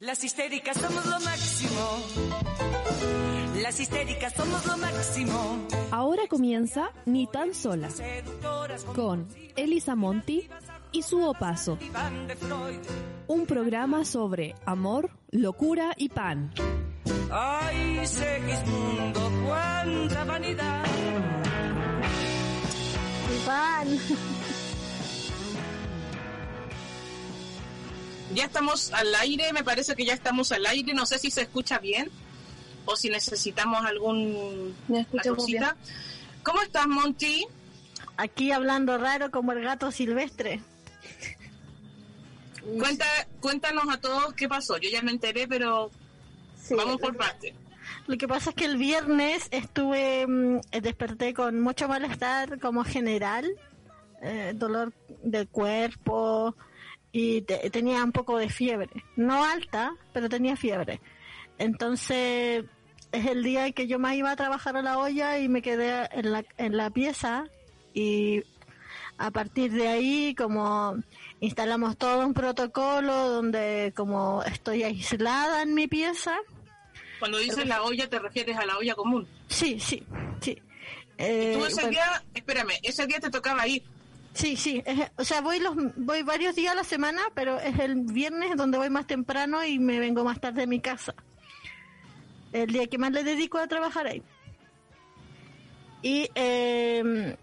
Las histéricas somos lo máximo. Las histéricas somos lo máximo. Ahora comienza Ni tan sola con Elisa Monti y su opaso. Un programa sobre amor, locura y pan. Ay, Segismundo, cuánta vanidad. Pan. Ya estamos al aire, me parece que ya estamos al aire, no sé si se escucha bien o si necesitamos algún Me. ¿Cómo estás, Monty? Aquí hablando raro como el gato silvestre. Cuenta, cuéntanos a todos qué pasó. Yo ya me enteré, pero Sí, vamos por lo- parte. Lo que pasa es que el viernes estuve, mm, eh, desperté con mucho malestar como general, eh, dolor del cuerpo y te- tenía un poco de fiebre. No alta, pero tenía fiebre. Entonces es el día en que yo me iba a trabajar a la olla y me quedé en la, en la pieza y a partir de ahí como instalamos todo un protocolo donde como estoy aislada en mi pieza, Cuando dices la olla, te refieres a la olla común. Sí, sí, sí. Tú Eh, ese bueno, día, espérame, ese día te tocaba ir. Sí, sí. es- o sea, voy los voy varios días a la semana, pero es el viernes donde voy más temprano y me vengo más tarde a mi casa. El día que más le dedico a trabajar ahí. Y eh,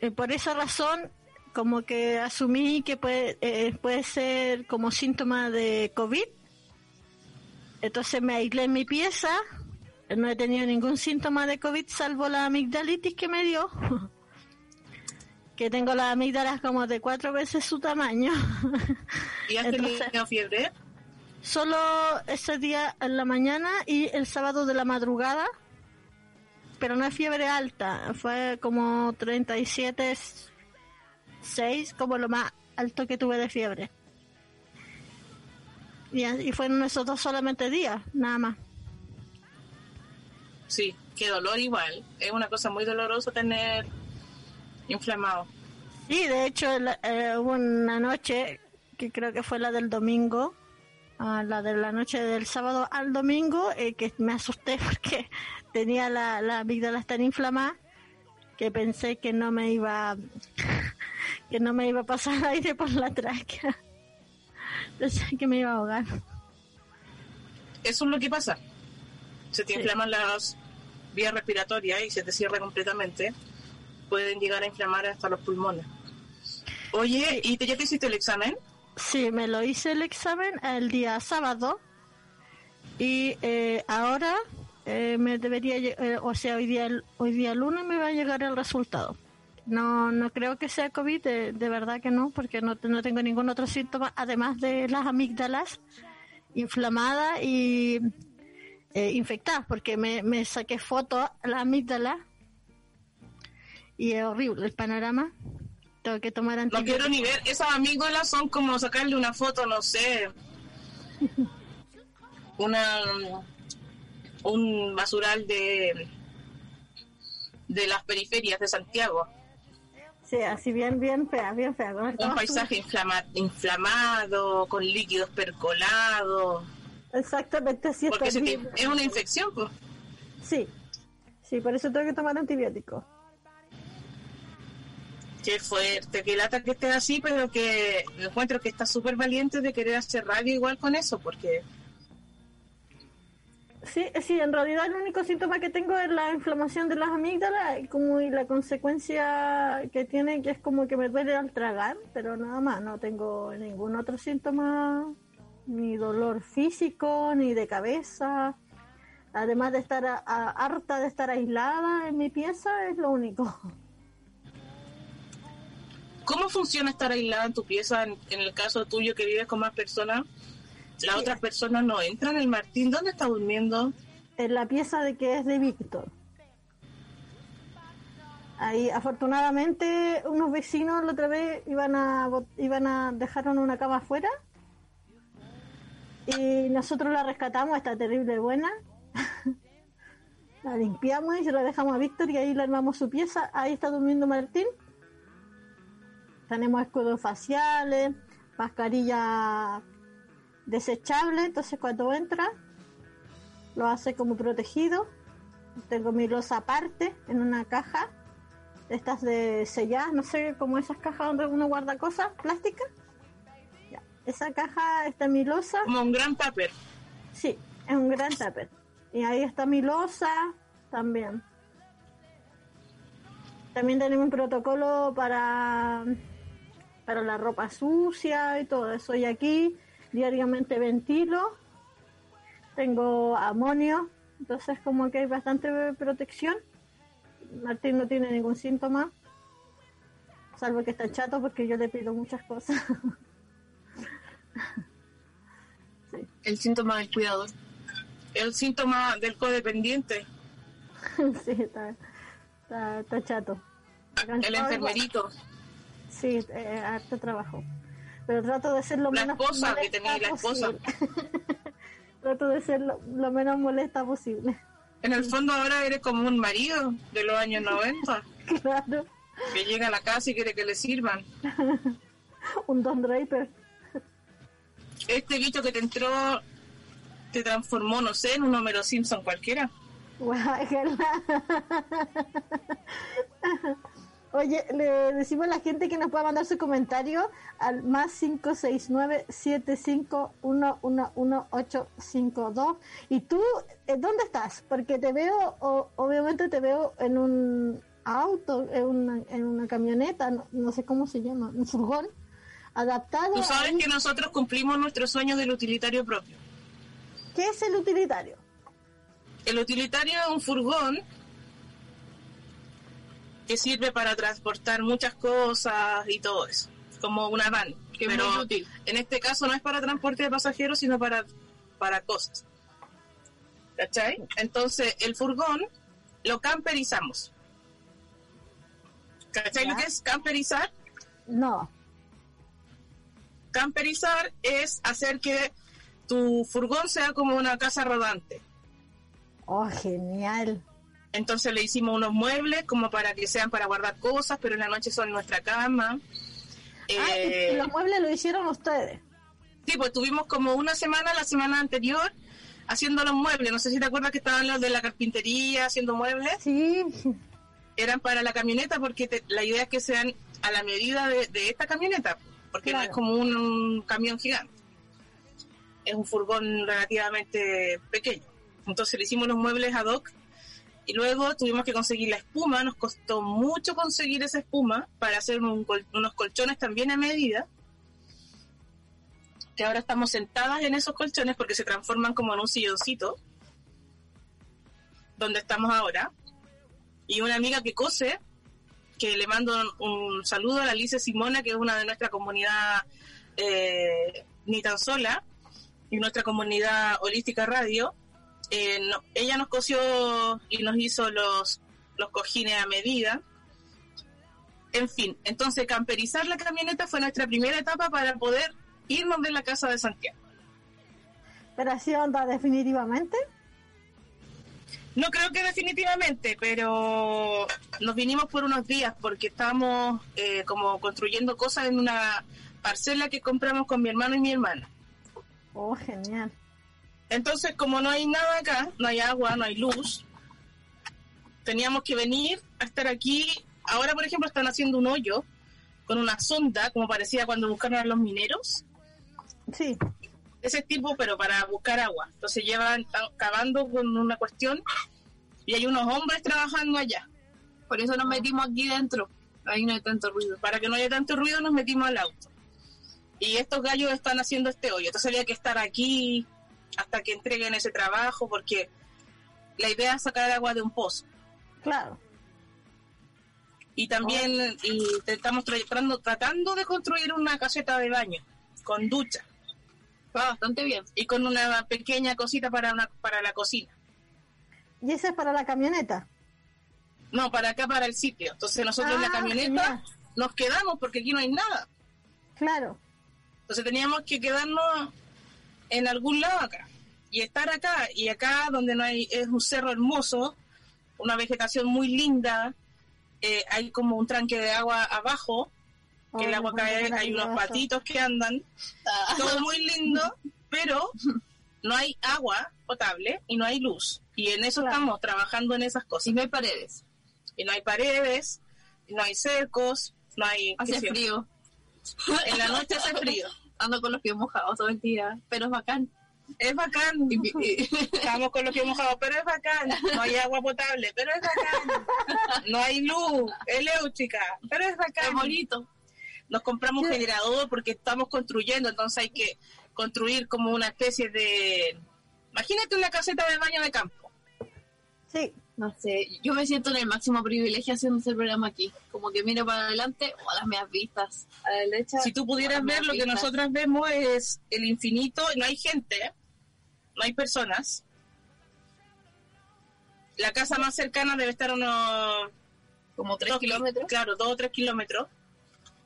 eh, por esa razón, como que asumí que puede, eh, puede ser como síntoma de COVID. Entonces me aislé en mi pieza. No he tenido ningún síntoma de COVID salvo la amigdalitis que me dio. que tengo las amígdalas como de cuatro veces su tamaño. ¿Y has tenido fiebre? Solo ese día en la mañana y el sábado de la madrugada. Pero no es fiebre alta. Fue como 37, 6, como lo más alto que tuve de fiebre. Y, y fueron esos dos solamente días, nada más. Sí, qué dolor igual. Es una cosa muy dolorosa tener inflamado. Sí, de hecho, eh, hubo una noche, que creo que fue la del domingo, la de la noche del sábado al domingo, eh, que me asusté porque tenía la, la amígdala tan inflamada que pensé que no me iba que no me iba a pasar aire por la tráquea. Pensé que me iba a ahogar. Eso es lo que pasa. Se te Sí. inflaman las vías respiratorias y se te cierra completamente. Pueden llegar a inflamar hasta los pulmones. Oye, ¿y te, ya te hiciste el examen? Sí, me lo hice el examen el día sábado y eh, ahora eh, me debería, eh, o sea, hoy día, hoy día lunes me va a llegar el resultado. No, no creo que sea COVID, de, de verdad que no, porque no, no tengo ningún otro síntoma, además de las amígdalas inflamadas y eh, infectadas, porque me, me saqué foto a la amígdala y es horrible el panorama. Tengo que tomar No antibióticos. quiero ni ver. Esas amígdalas son como sacarle una foto, no sé. Una. Un basural de. de las periferias de Santiago. Sí, así bien, bien fea, bien fea. Un paisaje inflama- inflamado, con líquidos percolados. Exactamente, así Porque es una infección, pues. Sí, sí, por eso tengo que tomar antibióticos. Qué fuerte, qué lata que estés así, pero que encuentro que estás súper valiente de querer hacer radio igual con eso, porque Sí, sí, en realidad el único síntoma que tengo es la inflamación de las amígdalas como y la consecuencia que tiene que es como que me duele al tragar, pero nada más, no tengo ningún otro síntoma, ni dolor físico, ni de cabeza. Además de estar a- harta de estar aislada en mi pieza, es lo único. ¿cómo funciona estar aislada en tu pieza? En, en el caso tuyo que vives con más personas, las Sí. otras personas no entran. El Martín, ¿dónde está durmiendo? en la pieza de que es de Víctor. Ahí, afortunadamente, unos vecinos la otra vez iban a iban a dejaron una cama afuera y nosotros la rescatamos, está terrible buena. la limpiamos y se la dejamos a Víctor y ahí le armamos su pieza. Ahí está durmiendo Martín. Tenemos escudos faciales, mascarilla desechable, entonces cuando entra lo hace como protegido. Tengo mi losa aparte en una caja, estas de sellar, no sé, como esas cajas donde uno guarda cosas plásticas. Ya, Esa caja está mi losa. Como un gran tupper. Sí, es un gran tupper. Y ahí está mi losa también. También tenemos un protocolo para, para la ropa sucia y todo eso. Y aquí diariamente ventilo. Tengo amonio. Entonces como que hay bastante protección. Martín no tiene ningún síntoma. Salvo que está chato porque yo le pido muchas cosas. El síntoma del cuidador. El síntoma del codependiente. sí, está, está, está chato. El enfermerito. Sí, eh, harto trabajo. Pero trato de ser lo La menos esposa que molesta tenía la esposa. posible. trato de ser lo, lo menos molesta posible. En el fondo ahora eres como un marido de los años 90 Claro, que llega a la casa y quiere que le sirvan. un Don Draper. Este bicho que te entró te transformó, no sé, en un Homero Simpson cualquiera. Guácala. Oye, le decimos a la gente que nos pueda mandar su comentario al más 569-75111-852. ¿Y tú, eh, dónde estás? Porque te veo, o- obviamente te veo en un auto, en una, en una camioneta, no, no sé cómo se llama, un furgón, adaptado Tú sabes ahí. que nosotros cumplimos nuestro sueño del utilitario propio. ¿Qué es el utilitario? El utilitario es un furgón que sirve para transportar muchas cosas y todo eso, como una van. Que es Pero muy útil. en este caso no es para transporte de pasajeros, sino para, para cosas. ¿Cachai? Entonces, el furgón lo camperizamos. ¿Cachai lo Ya. que es camperizar? No. Camperizar es hacer que tu furgón sea como una casa rodante. Oh, genial. Entonces le hicimos unos muebles como para que sean para guardar cosas, pero en la noche son nuestra cama. Ah, Eh, y los muebles lo hicieron ustedes. Sí, pues tuvimos como una semana, la semana anterior, haciendo los muebles. No sé si te acuerdas que estaban los de la carpintería haciendo muebles. Sí, Eran para la camioneta porque te- la idea es que sean a la medida de, de esta camioneta, porque no es como un, un camión gigante. Es un furgón relativamente pequeño. Entonces le hicimos los muebles ad hoc y luego tuvimos que conseguir la espuma. Nos costó mucho conseguir esa espuma para hacer un col- unos colchones también a medida. Que ahora estamos sentadas en esos colchones porque se transforman como en un silloncito. Donde estamos ahora. Y una amiga que cose, que le mando un, saludo a la Alicia Simona, que es una de nuestra comunidad eh, ni tan sola, y nuestra comunidad holística radio. Eh, no- ella nos cosió y nos hizo los, los cojines a medida. En fin, entonces camperizar la camioneta fue nuestra primera etapa para poder irnos de la casa de Santiago. pero así onda definitivamente. No creo que definitivamente, pero nos vinimos por unos días porque estábamos eh, como construyendo cosas en una parcela que compramos con mi hermano y mi hermana. Oh, genial. Entonces, como no hay nada acá, no hay agua, no hay luz, teníamos que venir a estar aquí. Ahora, por ejemplo, están haciendo un hoyo con una sonda, como parecía cuando buscaron a los mineros. Sí, ese tipo, pero para buscar agua. Entonces llevan cavando con una cuestión y hay unos hombres trabajando allá. Por eso nos metimos aquí dentro. Ahí no hay tanto ruido. Para que no haya tanto ruido nos metimos al auto. Y estos gallos están haciendo este hoyo. Entonces había que estar aquí hasta que entreguen ese trabajo porque la idea es sacar agua de un pozo. claro. Y también y estamos tratando, tratando de construir una caseta de baño con ducha Va bastante bien. y con una pequeña cosita para, una, para la cocina. Y ese es para la camioneta. No, para acá, para el sitio. Entonces nosotros en la Ah, camioneta genial. nos quedamos porque aquí no hay nada. Claro. Entonces teníamos que quedarnos en algún lado acá. Y estar acá. Y acá donde no hay, es un cerro hermoso, una vegetación muy linda. eh, hay como un tranque de agua abajo, que el agua cae, hay unos patitos que andan. Todo muy lindo. pero no hay agua potable y no hay luz. Y en eso Claro. estamos trabajando en esas cosas. Y no hay paredes. Y no hay paredes, y no hay cercos, no hay... Hace frío. En la noche hace frío. Ando con los pies mojados todo el día. Pero es bacán. Es bacán. Estamos con los pies mojados, pero es bacán. No hay agua potable, pero es bacán. No hay luz eléctrica, pero es es bacán. bonito. Nos compramos un generador porque estamos construyendo, entonces hay que construir como una especie de... Imagínate una caseta de baño de campo. Sí, No sé, yo me siento en el máximo privilegio haciendo este programa aquí. Como que miro para adelante, o las medias vistas. A la derecha. Si tú pudieras ver, lo que nosotras vemos es el infinito, no hay gente, no hay personas. La casa más cercana debe estar a unos Como tres kilómetros. Claro, dos o tres kilómetros.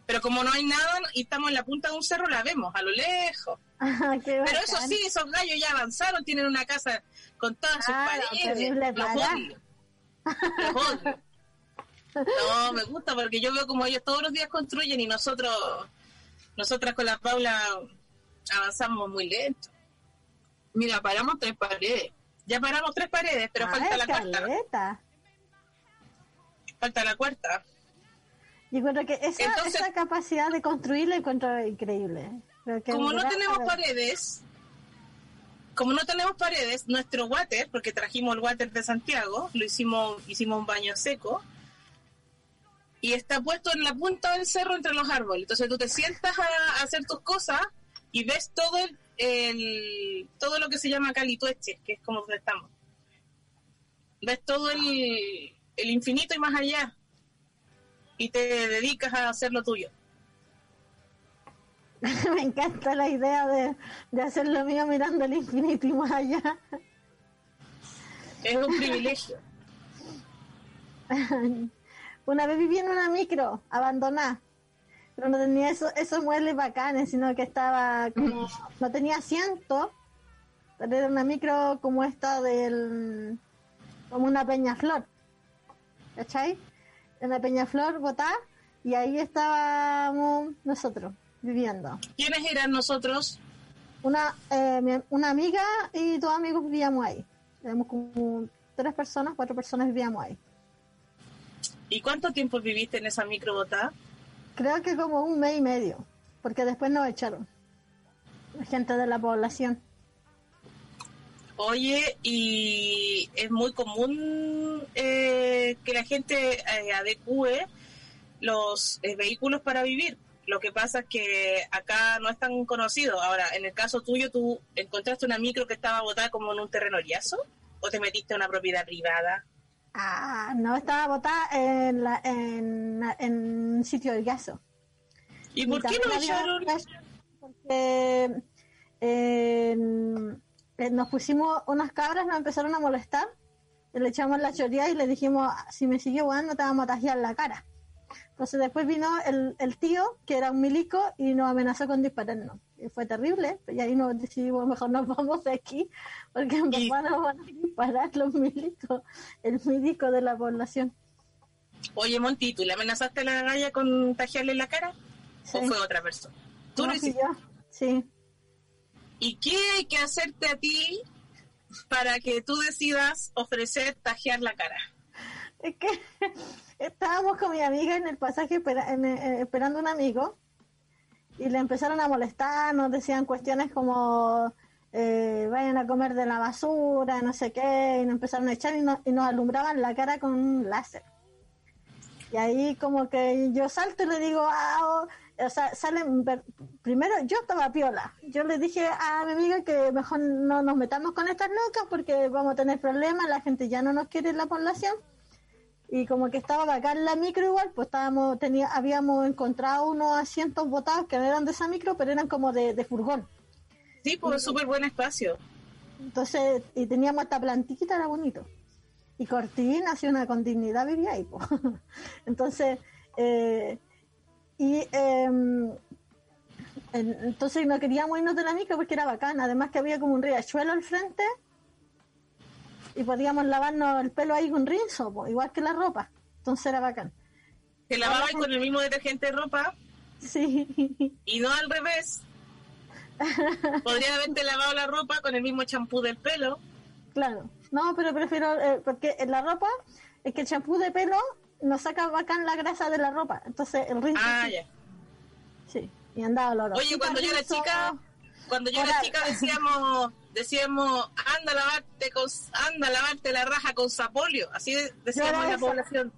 Pero como no hay nada y estamos en la punta de un cerro, la vemos a lo lejos. Ah, Pero eso sí, esos gallos ya avanzaron, tienen una casa con todas sus paredes. Los odio. Los odio. No, me gusta porque yo veo como ellos todos los días construyen y nosotros, nosotras con la Paula avanzamos muy lento. Mira, paramos tres paredes. Ya paramos tres paredes, pero Ah, falta la cuarta. Falta la cuarta. Yo creo que esa, Entonces- esa capacidad de construir la encuentro increíble. Que como no tenemos paredes, como no tenemos paredes, nuestro water, porque trajimos el water de Santiago, lo hicimos, hicimos un baño seco, y está puesto en la punta del cerro entre los árboles. Entonces tú te sientas a, a hacer tus cosas y ves todo el, el- todo lo que se llama Calitueche, que es como donde estamos. Ves todo el, el infinito y más allá. Y te dedicas a hacer lo tuyo. Me encanta la idea de, de hacer lo mío mirando el infinito y más allá. Es un privilegio. Una vez viví en una micro abandonada, pero no tenía eso, esos muebles bacanes, sino que estaba como, no tenía asiento, pero era una micro como esta del, como una peñaflor, ¿cachai? Una peñaflor botada, y ahí estábamos nosotros viviendo. ¿Quiénes eran nosotros? Una, eh, una amiga y dos amigos vivíamos ahí. Éramos como tres personas, cuatro personas vivíamos ahí. ¿Y cuánto tiempo viviste en esa microbotada? Creo que como un mes y medio, porque después nos echaron. La gente de la población. Oye, y es muy común eh, que la gente eh, adecue los eh, vehículos para vivir. Lo que pasa es que acá no es tan conocido. Ahora, en el caso tuyo, ¿tú encontraste una micro que estaba botada como en un terreno liazo? ¿O te metiste a una propiedad privada? Ah, no, estaba botada en, la, en, en un sitio del gaso. ¿Y por qué no echaron? Porque eh, eh, nos pusimos unas cabras, nos empezaron a molestar, le echamos la choría y le dijimos, si me sigue jugando te vamos a tajear la cara. Entonces después vino el, el tío, que era un milico, y nos amenazó con dispararnos. Y fue terrible, y ahí nos decidimos, mejor nos vamos de aquí, porque en Y- nos van a disparar los milicos, el milico de la población. Oye, Monti, ¿tú le amenazaste a la galla con tajearle la cara? ¿O Sí. fue otra persona? Tú No, lo hiciste. yo. Sí. ¿Y qué hay que hacerte a ti para que tú decidas ofrecer tajear la cara? Es que estábamos con mi amiga en el pasaje eh, esperando un amigo y le empezaron a molestar, nos decían cuestiones como eh, vayan a comer de la basura, no sé qué, y nos empezaron a echar y, no- y nos alumbraban la cara con un láser. Y ahí como que yo salto y le digo, ah, oh", o sea, salen, primero yo estaba piola, yo le dije a mi amiga que mejor no nos metamos con estas locas porque vamos a tener problemas, la gente ya no nos quiere en la población y como que estaba bacán la micro igual, pues estábamos, tenía, habíamos encontrado unos asientos botados que no eran de esa micro, pero eran como de, de furgón. Sí, pues es súper buen espacio. Entonces, y teníamos esta plantita, era bonito. Y Cortina, así una con dignidad vivía ahí, po. Entonces, eh, y en- entonces no queríamos irnos de la micro porque era bacán. Además que había como un riachuelo al frente y podíamos lavarnos el pelo ahí con rinzo, po, igual que la ropa. Entonces era bacán. Te lavabas con el mismo detergente de ropa Sí, y no al revés. Podría haberte lavado la ropa con el mismo champú del pelo. Claro. No, pero prefiero, eh, porque en la ropa, es que el champú de pelo nos saca bacán la grasa de la ropa. Entonces el rinzo. Ah, sí, ya. sí. Y andaba oloroso. Oye, cuando yo era chica, cuando yo era chica decíamos, decíamos, anda a lavarte con, anda a lavarte la raja con sapolio, así decíamos en la esa. población.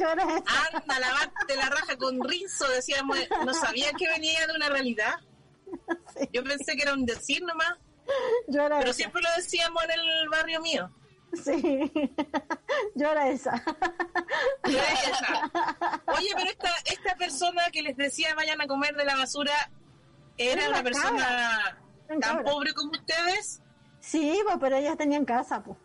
yo era esa. Anda a lavarte la raja con rinzo, decíamos, no sabía que venía de una realidad. Sí. Yo pensé que era un decir nomás, Yo era pero esa. siempre lo decíamos en el barrio mío. Sí. yo era esa. Yo era esa. Oye, pero esta, esta persona que les decía vayan a comer de la basura, ¿era una persona tan cabra. pobre como ustedes? Sí, pues, pero ellas tenían casa, pues.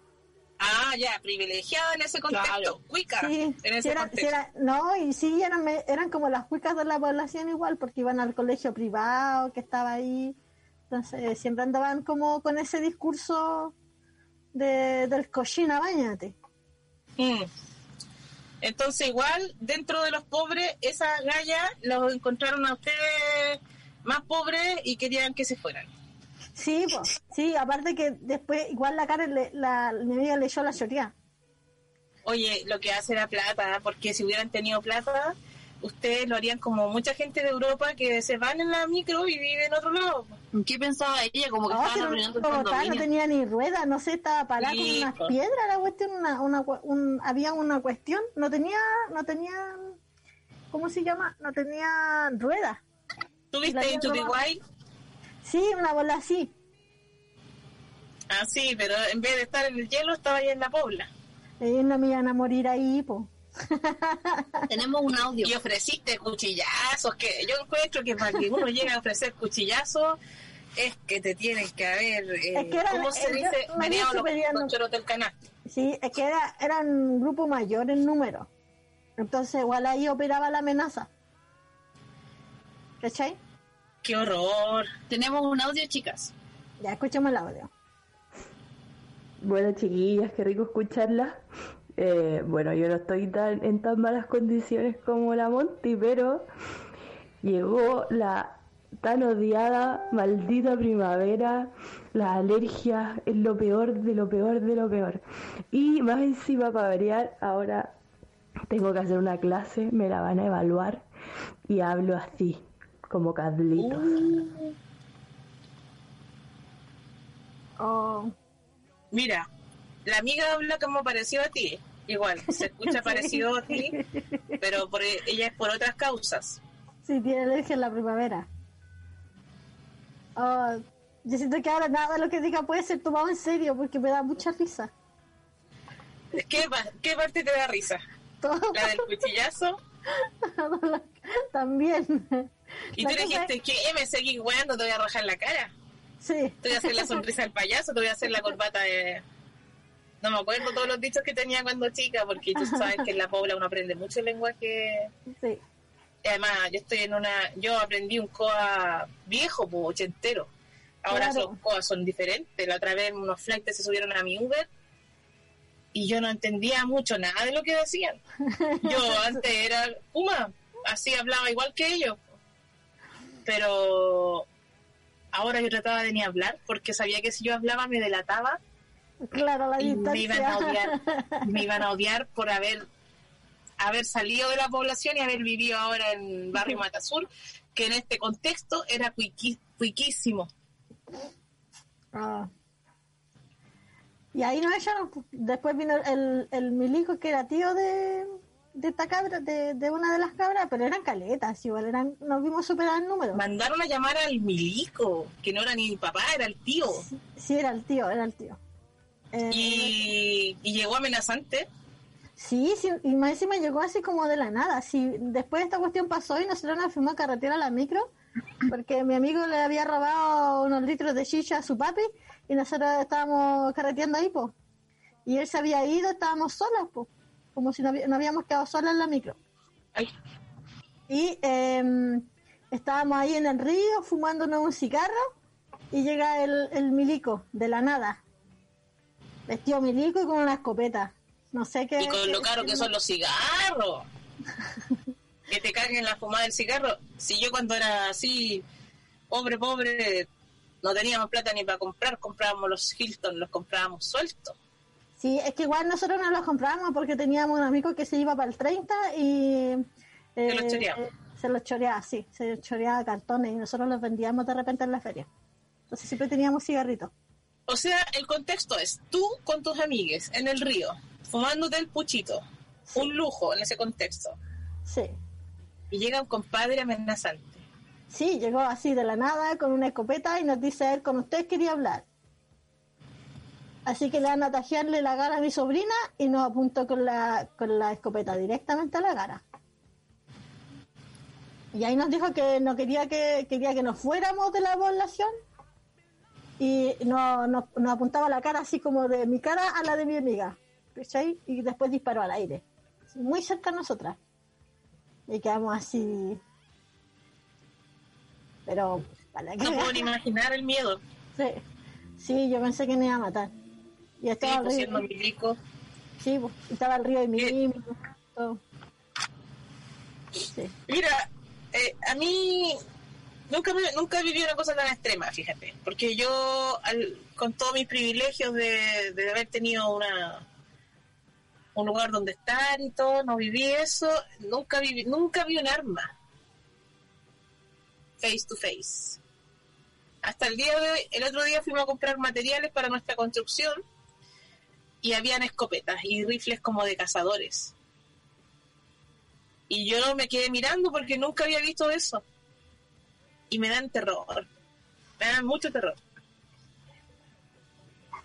Ah, ya, privilegiada en ese contexto. Claro. Cuica, Sí, en sí ese eran, sí contexto. era- no, y sí eran, eran como las cuicas de la población igual, porque iban al colegio privado que estaba ahí. Entonces, siempre andaban como con ese discurso de, del cochina, bañate. Mm. Entonces, igual, dentro de los pobres, esas gallas los encontraron a ustedes más pobres y querían que se fueran. Sí, pues, sí, aparte que después, igual la cara, le, la, mi amiga le echó la choría. Oye, lo que hace la plata, porque si hubieran tenido plata, ustedes lo harían como mucha gente de Europa que se van en la micro y viven en otro lado. ¿Qué pensaba ella? Como que No, estaban si no, el tenía ni rueda, no sé, estaba parada Sí, con unas pues. piedras la cuestión, una, una, un- había una cuestión, no tenía, no tenía, ¿cómo se llama? No tenía rueda. ¿Tú La viste habían Into the robado. Wild? Sí, una bola así. Ah, sí, pero en vez de estar en el hielo, estaba ahí en la pobla. Ellos no me iban a morir ahí, po. Tenemos un audio. Y ofreciste cuchillazos, que yo encuentro que para que uno llegue a ofrecer cuchillazos es que te tienen que haber, eh, Es que era- ¿cómo se dice? Meneado me los, del canasto. Sí, es que era, era un grupo mayor en número. Entonces, igual ahí operaba la amenaza. ¿Cachai? ¡Qué horror! Tenemos un audio, chicas. Ya escuchemos el audio. Bueno, chiquillas, qué rico escucharlas. Eh, bueno, yo no estoy tan, en tan malas condiciones como la Monty, pero llegó la tan odiada, maldita primavera, las alergias, es lo peor de lo peor de lo peor. Y más encima, para variar, ahora tengo que hacer una clase, me la van a evaluar y hablo así, como Carlitos. Oh, Mira, la amiga habla como parecido a ti. Igual, se escucha parecido a ti, pero por, ella es por otras causas. sí, tiene alergia en la primavera. Oh, yo siento que ahora nada de lo que diga puede ser tomado en serio porque me da mucha risa. ¿Qué, pa- qué parte te da risa? Todo ¿La del cuchillazo? también. Y La tú dijiste, ¿qué? ¿Me seguís weando? Te voy a rajar la cara. Sí. Te voy a hacer la sonrisa del payaso, te voy a hacer la corbata de... No me acuerdo todos los dichos que tenía cuando chica, porque tú sabes que en la pobla uno aprende mucho lenguaje. Sí. Y además, yo estoy en una... Yo aprendí un coa viejo, pues, ochentero. Ahora Claro. los coas son diferentes. La otra vez unos flights se subieron a mi Uber y yo no entendía mucho nada de lo que decían. Yo antes era Puma, así hablaba igual que ellos. Pero ahora yo trataba de ni hablar porque sabía que si yo hablaba me delataba Claro, la y me iban a distancia. odiar, me iban a odiar por haber haber salido de la población y haber vivido ahora en Barrio Matasur, que en este contexto era cuiquísimo. Ah. Y ahí nos echaron. Después vino el, el milico que era tío de, de esta cabra, de, de una de las cabras, pero eran caletas, igual eran, nos vimos superar el número. Mandaron a llamar al milico, que no era ni mi papá, era el tío. Sí, era el tío, era el tío. Eh, Y, y llegó amenazante. Sí, sí, y más encima llegó así como de la nada. Sí, después esta cuestión pasó y nosotros nos fuimos a carretera a la micro, porque mi amigo le había robado unos litros de chicha a su papi y nosotros estábamos carreteando ahí, pues. Y él se había ido, estábamos solos, pues. Como si no, no habíamos quedado solos en la micro. Ay, Y em, estábamos ahí en el río fumándonos un cigarro y llega el, el milico de la nada. Vestido milico y con una escopeta. No sé qué. y con lo caro que son los cigarros. que te carguen la fumada del cigarro. Si yo cuando era así, pobre, pobre, no teníamos plata ni para comprar, comprábamos los Hilton, los comprábamos sueltos. Sí, es que igual nosotros no los comprábamos porque teníamos un amigo que se iba para el 30 y... Se los choreaba. eh, se los choreaba, sí, se los choreaba cartones y nosotros los vendíamos de repente en la feria. Entonces siempre teníamos cigarritos. O sea, el contexto es tú con tus amigues en el río, fumándote el puchito, un lujo en ese contexto, Sí. y llega un compadre amenazante. Sí, llegó así de la nada con una escopeta y nos dice él, con usted quería hablar. Así que le van a tajearle la cara a mi sobrina y nos apuntó con la, con la escopeta directamente a la cara. Y ahí nos dijo que no quería que quería que nos fuéramos de la población y nos no, nos apuntaba la cara así como de mi cara a la de mi amiga. ¿cachai? Y después disparó al aire. Muy cerca a nosotras. Y quedamos así. Pero, para que No puedo ni imaginar el miedo. Sí, sí, yo pensé que me iba a matar. Y Sí, estaba pues, el río, sí, pues, estaba el río de mi Eh. todo. Sí, Mira, eh, a mí nunca me- nunca viví una cosa tan extrema, fíjate, porque yo al- con todos mis privilegios de, de haber tenido una un lugar donde estar y todo, no viví eso, nunca viví, nunca vi un arma face to face. Hasta el día de hoy, el otro día fuimos a comprar materiales para nuestra construcción y habían escopetas y rifles como de cazadores. Y yo me quedé mirando porque nunca había visto eso. Y me dan terror. Me dan mucho terror.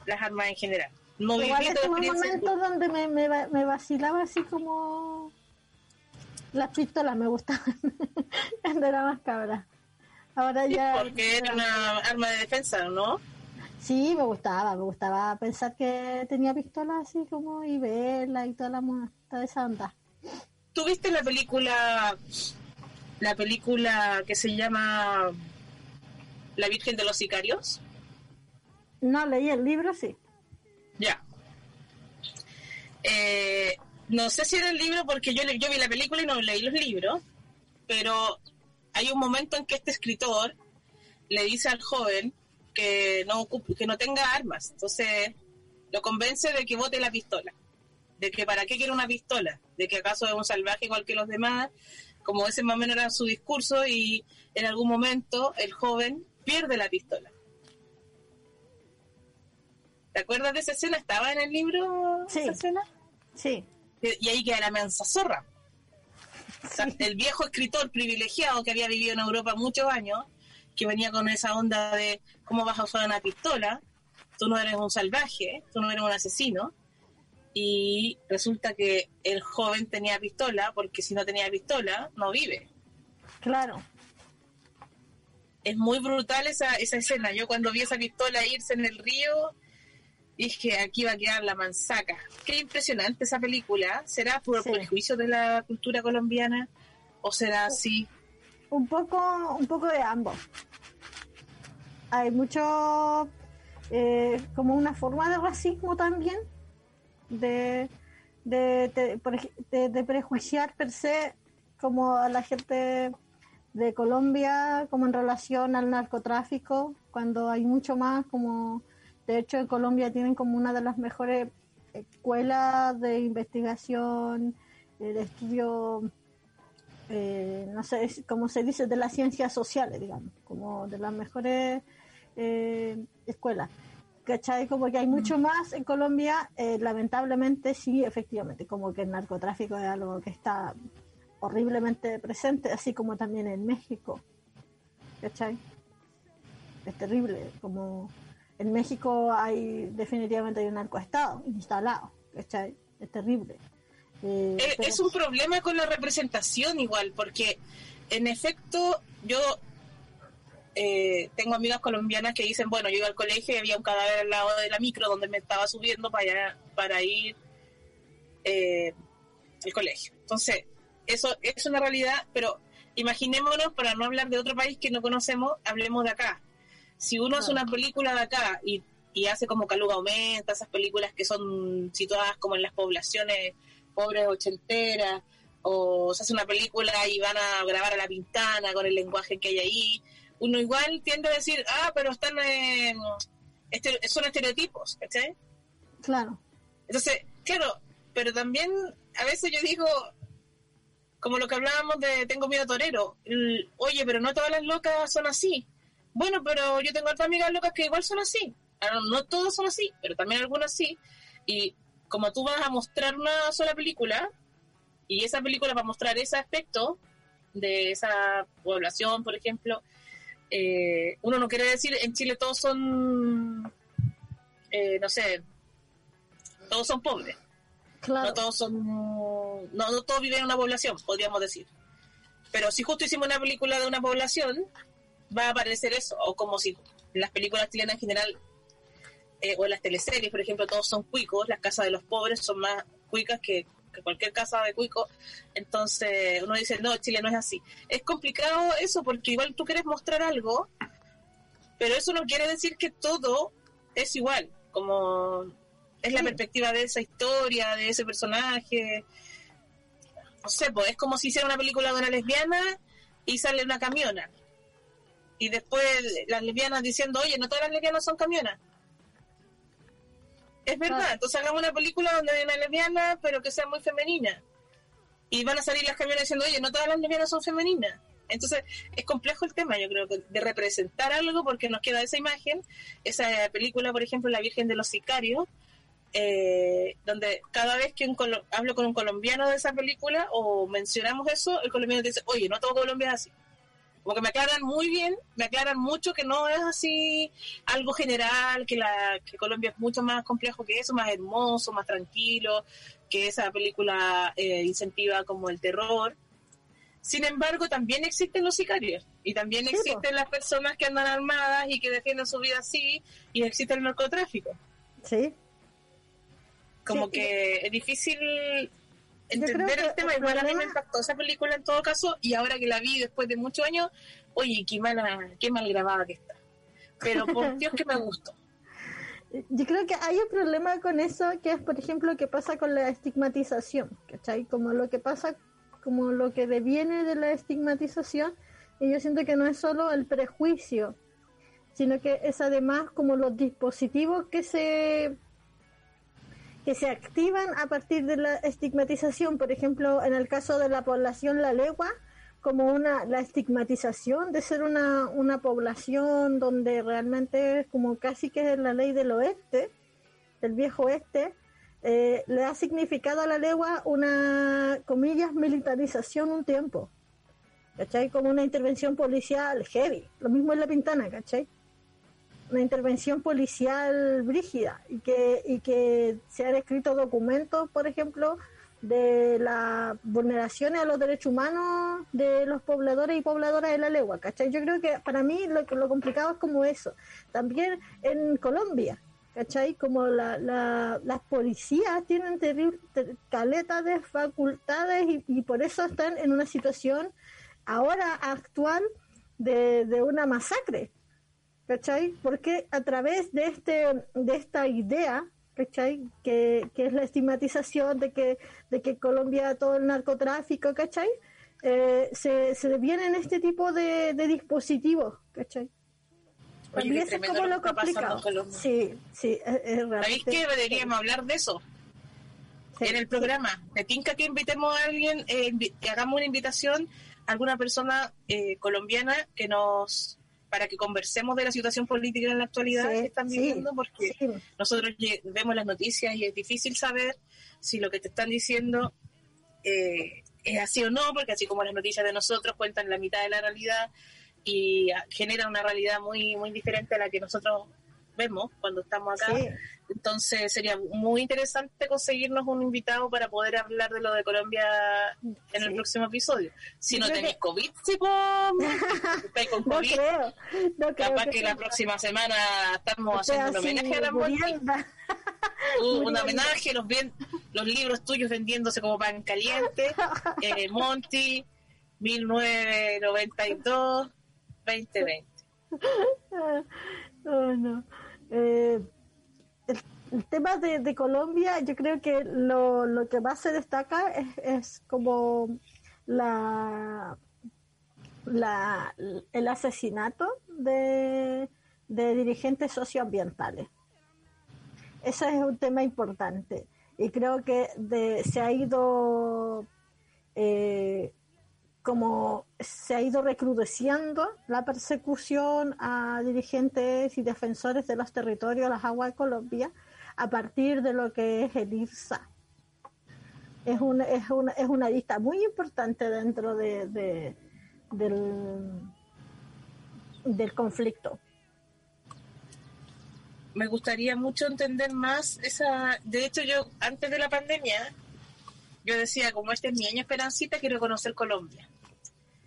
Las armas en general. No Igual estuve un momento donde me, me, me vacilaba así como las pistolas me gustaban cuando era más cabra. Ahora Sí, ya Porque era una arma de defensa, ¿no? sí me gustaba, me gustaba pensar que tenía pistola así como y verla y toda la toda esa onda. ¿Tú viste la película, la película que se llama La Virgen de los Sicarios? No leí el libro, sí. Ya. Eh, no sé si era el libro porque yo, le- yo vi la película y no leí los libros, pero hay un momento en que este escritor le dice al joven que no, que no tenga armas. Entonces lo convence de que bote la pistola. De que para qué quiere una pistola. De que acaso es un salvaje igual que los demás. Como ese más o menos era su discurso y en algún momento el joven pierde la pistola. ¿Te acuerdas de esa escena? ¿Estaba en el libro Sí. esa escena? Sí, Y ahí queda la mensa zorra. O sea, el viejo escritor privilegiado que había vivido en Europa muchos años, que venía con esa onda de cómo vas a usar una pistola, tú no eres un salvaje, tú no eres un asesino, y resulta que el joven tenía pistola, porque si no tenía pistola, no vive. claro. Es muy brutal esa, esa escena. Yo cuando vi esa pistola irse en el río, dije, aquí va a quedar la manzaca. Qué impresionante esa película. ¿Será por Sí. prejuicio de la cultura colombiana? ¿O será así? Un poco, un poco de ambos. Hay mucho, eh, como una forma de racismo también, de, de, de, prejuiciar per se como a la gente de Colombia como en relación al narcotráfico, cuando hay mucho más como, de hecho en Colombia tienen como una de las mejores escuelas de investigación, de estudio eh, no sé cómo se dice, de las ciencias sociales, digamos, como de las mejores eh, escuelas. ¿Cachai? Como que hay mucho más en Colombia, eh, lamentablemente sí, efectivamente, como que el narcotráfico es algo que está horriblemente presente, así como también en México. ¿Cachai? Es terrible, como en México hay definitivamente hay un narcoestado instalado, ¿cachai? Es terrible. Eh, Eh, pero- es un problema con la representación igual, porque en efecto yo eh, tengo amigas colombianas que dicen, bueno, yo iba al colegio y había un cadáver al lado de la micro donde me estaba subiendo para, para ir eh, al colegio. Entonces, eso es una realidad, pero imaginémonos, para no hablar de otro país que no conocemos, hablemos de acá. Si uno hace una película de acá y, y hace como Caluga Aumenta, esas películas que son situadas como en las poblaciones pobres ochenteras, o se hace una película y van a grabar a la pintana con el lenguaje que hay ahí, uno igual tiende a decir, ah, pero están, eh, este, son estereotipos, ¿cachai? Claro. Entonces, claro, pero también a veces yo digo, como lo que hablábamos de tengo miedo a torero, el, oye, pero no todas las locas son así. Bueno, pero yo tengo otras amigas locas que igual son así. Ahora, no todas son así, pero también algunas sí. Y como tú vas a mostrar una sola película, y esa película va a mostrar ese aspecto de esa población, por ejemplo, eh, uno no quiere decir en Chile todos son, eh, no sé, todos son pobres. No todos son, no, no todos viven en una población, podríamos decir. Pero si justo hicimos una película de una población, va a aparecer eso, o como si las películas chilenas en general, eh, o en las teleseries, por ejemplo, todos son cuicos, las casas de los pobres son más cuicas que, que cualquier casa de cuico, entonces uno dice, no, Chile no es así. Es complicado eso porque igual tú quieres mostrar algo, pero eso no quiere decir que todo es igual, como es la perspectiva de esa historia, de ese personaje. No sé, pues es como si hiciera una película de una lesbiana y sale una camiona. Y después las lesbianas diciendo, oye, no todas las lesbianas son camionas. Es verdad, entonces hagamos una película donde hay una lesbiana, pero que sea muy femenina. Y van a salir las camionas diciendo, oye, no todas las lesbianas son femeninas. Entonces, es complejo el tema, yo creo, de representar algo porque nos queda esa imagen. Esa película, por ejemplo, La Virgen de los Sicarios, eh, donde cada vez que hablo con un colombiano de esa película o mencionamos eso, el colombiano dice, oye, no todo Colombia es así. Como que me aclaran muy bien, me aclaran mucho que no es así algo general, que, la, que Colombia es mucho más complejo que eso, más hermoso, más tranquilo, que esa película eh, incentiva como el terror. Sin embargo, también existen los sicarios y también existen las personas que andan armadas y que defienden su vida así y existe el narcotráfico. Sí. Como que es difícil entender el tema. Igual a mí me impactó esa película en todo caso y ahora que la vi después de muchos años, oye, qué, mala, qué mal grabada que está. Pero por Dios que me gustó. Yo creo que hay un problema con eso, que es, por ejemplo, lo que pasa con la estigmatización, ¿cachai? Como lo que pasa, como lo que deviene de la estigmatización, y yo siento que no es solo el prejuicio, sino que es además como los dispositivos que se que se activan a partir de la estigmatización, por ejemplo, en el caso de la población la legua, como una la estigmatización de ser una, una población donde realmente es como casi que es la ley del oeste, del viejo oeste, eh, le ha significado a la legua una, comillas, militarización un tiempo, ¿cachai? Como una intervención policial heavy, lo mismo en La Pintana, ¿cachai? Una intervención policial brígida y que, y que se han escrito documentos, por ejemplo, de las vulneraciones a los derechos humanos de los pobladores y pobladoras de la legua, ¿cachai? Yo creo que para mí lo, lo complicado es como eso. También en Colombia, ¿cachai? Como la, la, las policías tienen terrible caleta de facultades y, y, por eso están en una situación ahora actual de una masacre, ¿cachai? Porque a través de, este, de esta idea, ¿cachai? Que, que es la estigmatización de que, de que Colombia todo el narcotráfico, ¿cachai? Eh, se, se vienen este tipo de, de dispositivos, ¿cachai? Oye, eso es como lo, complicado. Sí, sí, es, ¿Sabéis que deberíamos hablar de eso? Sí, en el programa. Me tinca que invitemos a alguien, eh, que hagamos una invitación a alguna persona eh, colombiana que nos para que conversemos de la situación política en la actualidad que están viviendo, sí, porque sí. nosotros vemos las noticias y es difícil saber si lo que te están diciendo eh, es así o no, porque así como las noticias de nosotros cuentan la mitad de la realidad y generan una realidad muy, muy diferente a la que nosotros vemos cuando estamos acá. Sí. Entonces sería muy interesante conseguirnos un invitado para poder hablar de lo de Colombia en Sí. el próximo episodio. Si Yo no tenéis que- COVID, estáis con No COVID. creo, no creo Capaz que que la próxima semana estamos haciendo un homenaje a la Monty. murienda. Un, un homenaje, los, bien, los libros tuyos vendiéndose como pan caliente. Eh, Monty, 1992, 2020. Oh, no. Eh, el, tema de, Colombia, yo creo que lo, lo que más se destaca es, como la la, el asesinato de, de dirigentes socioambientales. Ese es un tema importante y creo que se ha ido eh, como se ha ido recrudeciendo la persecución a dirigentes y defensores de los territorios las aguas de Colombia a partir de lo que es el IRSA. Es una, es una, es una lista muy importante dentro de, de del, del conflicto me gustaría mucho entender más esa. De hecho, yo antes de la pandemia, yo decía, como este es mi año esperancita, quiero conocer Colombia.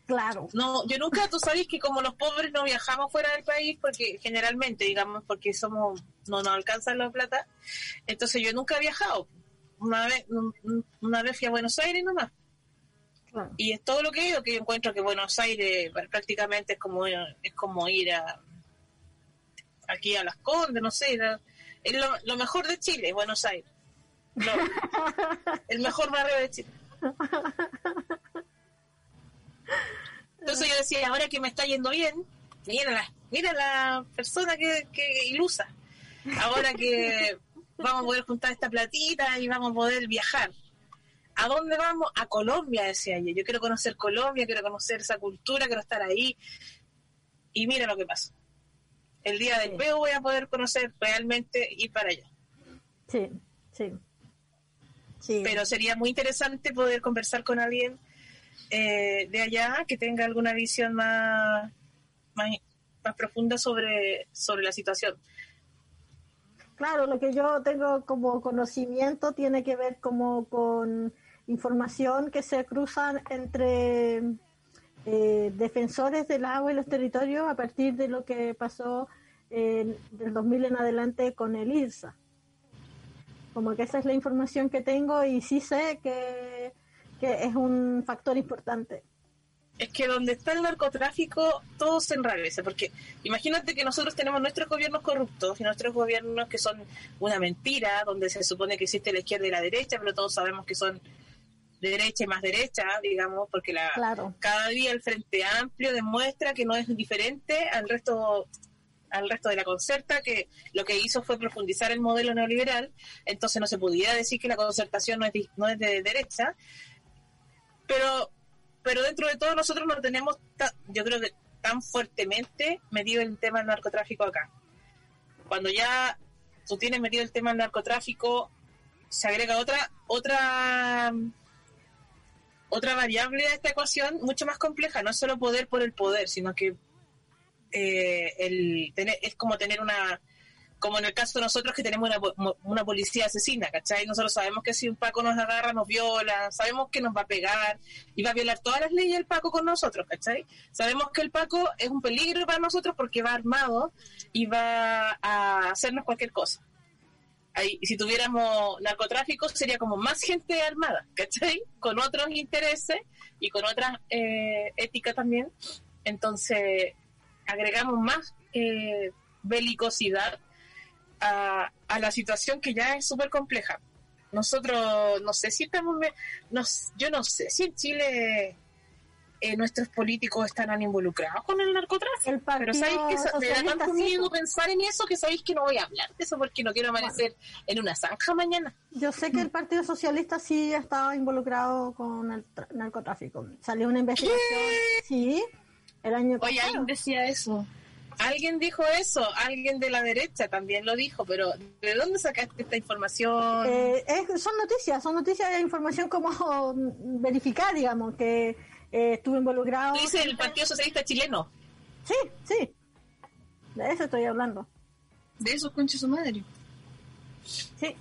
Claro. No, yo nunca, tú sabes que como los pobres no viajamos fuera del país, porque generalmente, digamos, porque somos, no nos alcanzan la plata, entonces yo nunca he viajado. Una vez, una vez fui a Buenos Aires nomás. Y es todo lo que he ido, que yo encuentro que Buenos Aires prácticamente es como, es como ir a, aquí a Las Condes, no sé, es lo, mejor de Chile, Buenos Aires. el mejor barrio de Chile. Entonces yo decía, ahora que me está yendo bien, mira la, mira la persona que, que ilusa. Ahora que vamos a poder juntar esta platita y vamos a poder viajar. ¿A dónde vamos? A Colombia, decía ella. Yo quiero conocer Colombia, quiero conocer esa cultura, quiero estar ahí. Y mira lo que pasó el día del sí. voy a poder conocer realmente ir para allá. Sí, sí. sí. Pero sería muy interesante poder conversar con alguien eh, de allá que tenga alguna visión más, más, profunda sobre, sobre la situación. Claro, lo que yo tengo como conocimiento tiene que ver como con información que se cruzan entre eh, defensores del agua y los territorios a partir de lo que pasó eh, del 2000 en adelante con el IRSA. Como que esa es la información que tengo y sí sé que, que es un factor importante. Es que donde está el narcotráfico todo se enrarece, porque imagínate que nosotros tenemos nuestros gobiernos corruptos y nuestros gobiernos que son una mentira, donde se supone que existe la izquierda y la derecha, pero todos sabemos que son derecha y más derecha, digamos, porque la, cada día el Frente Amplio demuestra que no es diferente al resto al resto de la concerta, que lo que hizo fue profundizar el modelo neoliberal, entonces no se pudiera decir que la concertación no es de, no es de derecha, pero pero dentro de todo nosotros no tenemos, yo creo que tan fuertemente metido el tema del narcotráfico acá. Cuando ya tú tienes metido el tema del narcotráfico, se agrega otra otra otra variable a esta ecuación mucho más compleja, no solo poder por el poder, sino que eh, el tener, es como tener una, como en el caso de nosotros que tenemos una, policía asesina, ¿cachai? Nosotros sabemos que si un Paco nos agarra, nos viola, sabemos que nos va a pegar y va a violar todas las leyes el Paco con nosotros, ¿cachai? Sabemos que el Paco es un peligro para nosotros porque va armado y va a hacernos cualquier cosa y si tuviéramos narcotráfico sería como más gente armada, ¿cachai? Con otros intereses y con otras eh, éticas también. Entonces, agregamos más eh, belicosidad a, a, la situación que ya es súper compleja. Nosotros, no sé si estamos, nos, yo no sé si en Chile eh, nuestros políticos estarán involucrados con el narcotráfico. pero sabéis que me da tanto miedo pensar en eso que sabéis que no voy a hablar de eso porque no quiero amanecer en una zanja mañana. Yo sé que el Partido Socialista sí estaba involucrado con el narcotráfico. Salió una investigación. Sí, el año Oye, alguien decía eso. Alguien dijo eso, alguien de la derecha también lo dijo, pero ¿de dónde sacaste esta información? Eh, son noticias, son noticias de información como verificada, digamos, que eh, estuvo involucrado. Dice el Partido Socialista Chileno. Sí, sí. De eso estoy hablando. De eso concha su madre. Sí.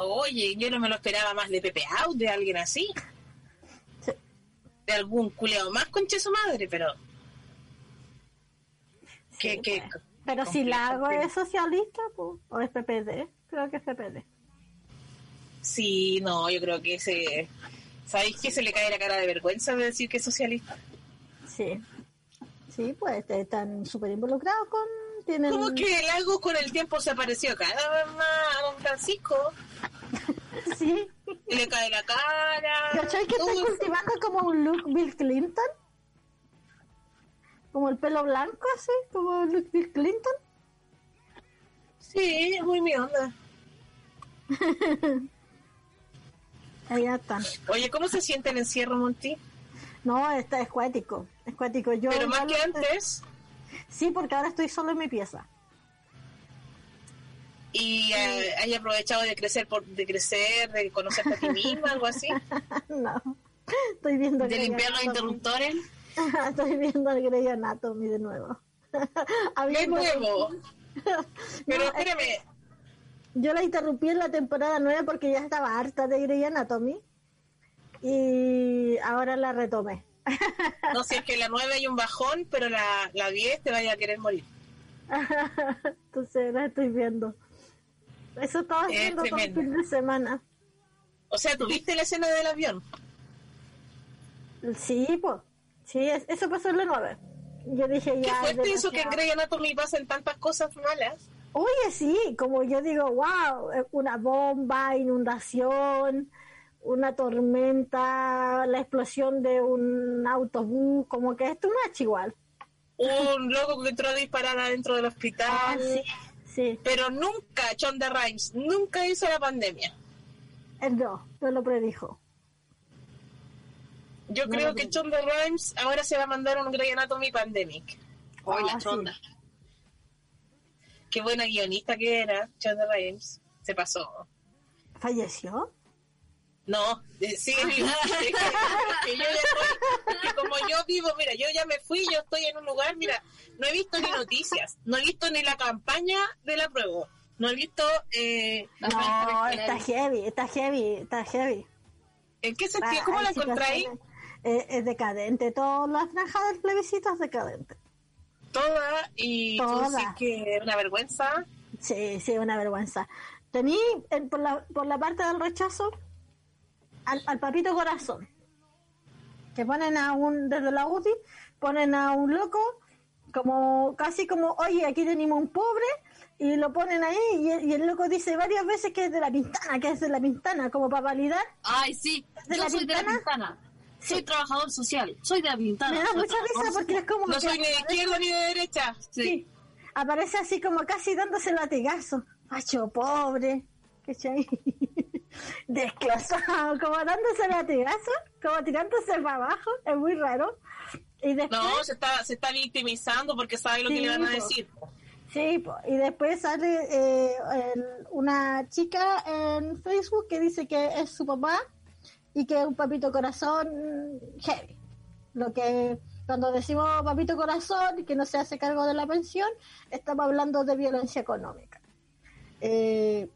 Oye, yo no me lo esperaba más de Pepe Out, de alguien así. Sí. De algún culeado más concha su madre, pero. Sí, ¿Qué, pero si la hago es socialista pues, o es PPD, creo que es PPD. Sí, no, yo creo que ese ¿Sabéis que se le cae la cara de vergüenza de decir que es socialista? Sí. Sí, pues están súper involucrados con... Tienen... Como que el algo con el tiempo se apareció cada vez más a don Francisco. sí. Y le cae la cara. ¿Cachai que está cultivando como un look Bill Clinton? Como el pelo blanco así, como Bill Clinton. Sí, es muy mi onda. Ahí están. Oye, ¿cómo se siente el encierro, Monty? No, está es cuático, es cuático. Yo Pero más que lo- antes, Sí, porque ahora estoy solo en mi pieza. y eh, hay aprovechado de crecer, por, de crecer, de conocerte a ti misma, algo así. no, estoy viendo De limpiar los interruptores. estoy viendo el Grey Anatomy de nuevo. De nuevo. Pero No, espérame, Yo la interrumpí en la temporada 9 porque ya estaba harta de Grey Anatomy. Y ahora la retomé. no sé, es que la 9 hay un bajón, pero la, la 10 te vaya a querer morir. Entonces la estoy viendo. Eso estaba Es haciendo todo el fin de semana. O sea, ¿tuviste la escena del avión? Sí, pues. Sí, es- eso pasó en la 9. Yo dije ¿Qué ya. fuerte es eso que en. Grey Anatomy pasan tantas cosas malas? Oye, sí, como yo digo, wow, una bomba, inundación, una tormenta, la explosión de un autobús, como que esto no es igual. Un loco que entró a disparar adentro del hospital. Ah, sí, sí, Pero nunca, Chonda Rhimes, nunca hizo la pandemia. no, no lo predijo. Yo No creo que. Chonda Rhimes ahora se va a mandar un Grey Anatomy Pandemic. Hoy Ah, la sí. chonda. Qué buena guionista que era, Chonda Rhimes. Se pasó. ¿Falleció? No, eh, sí, viva. Es que, es que yo ya estoy- es que como yo vivo, mira, yo ya me fui, yo estoy en un lugar, mira, no he visto ni noticias, no he visto ni la campaña de la prueba, no he visto, eh, No, está heavy, está heavy, está heavy. ¿en qué sentido? ¿Cómo la encontráis? situaciones- eh, es decadente, toda la franja del plebiscito es decadente. Toda, y tú Toda. que es una vergüenza. Sí, sí, una vergüenza. Tení eh, por, la, por la parte del rechazo al, al papito corazón. Que ponen a un, desde la UTI, ponen a un loco, como casi como, oye, aquí tenemos un pobre, y lo ponen ahí, y el, y el loco dice varias veces que es de la pintana, que es de la pintana, como para validar. Ay, sí. ¿De Yo la soy de la Pintana? Soy trabajador social. Soy de la pintana. Me da mucha risa porque es como No soy ni de izquierda ni de derecha. Sí. Sí. Aparece así como casi dándose latigazo. Macho pobre. ¿Cachai? Desclasado, como dándose latigazo, como tirándose para abajo. Es muy raro. Y después, No, se está, se está victimizando porque sabe lo Sí, que le van a decir. sí, po, y después sale eh, el- una chica en Facebook que dice que es su papá y que es un papito corazón heavy. Lo que cuando decimos papito corazón que no se hace cargo de la pensión, estamos hablando de violencia económica. Eh,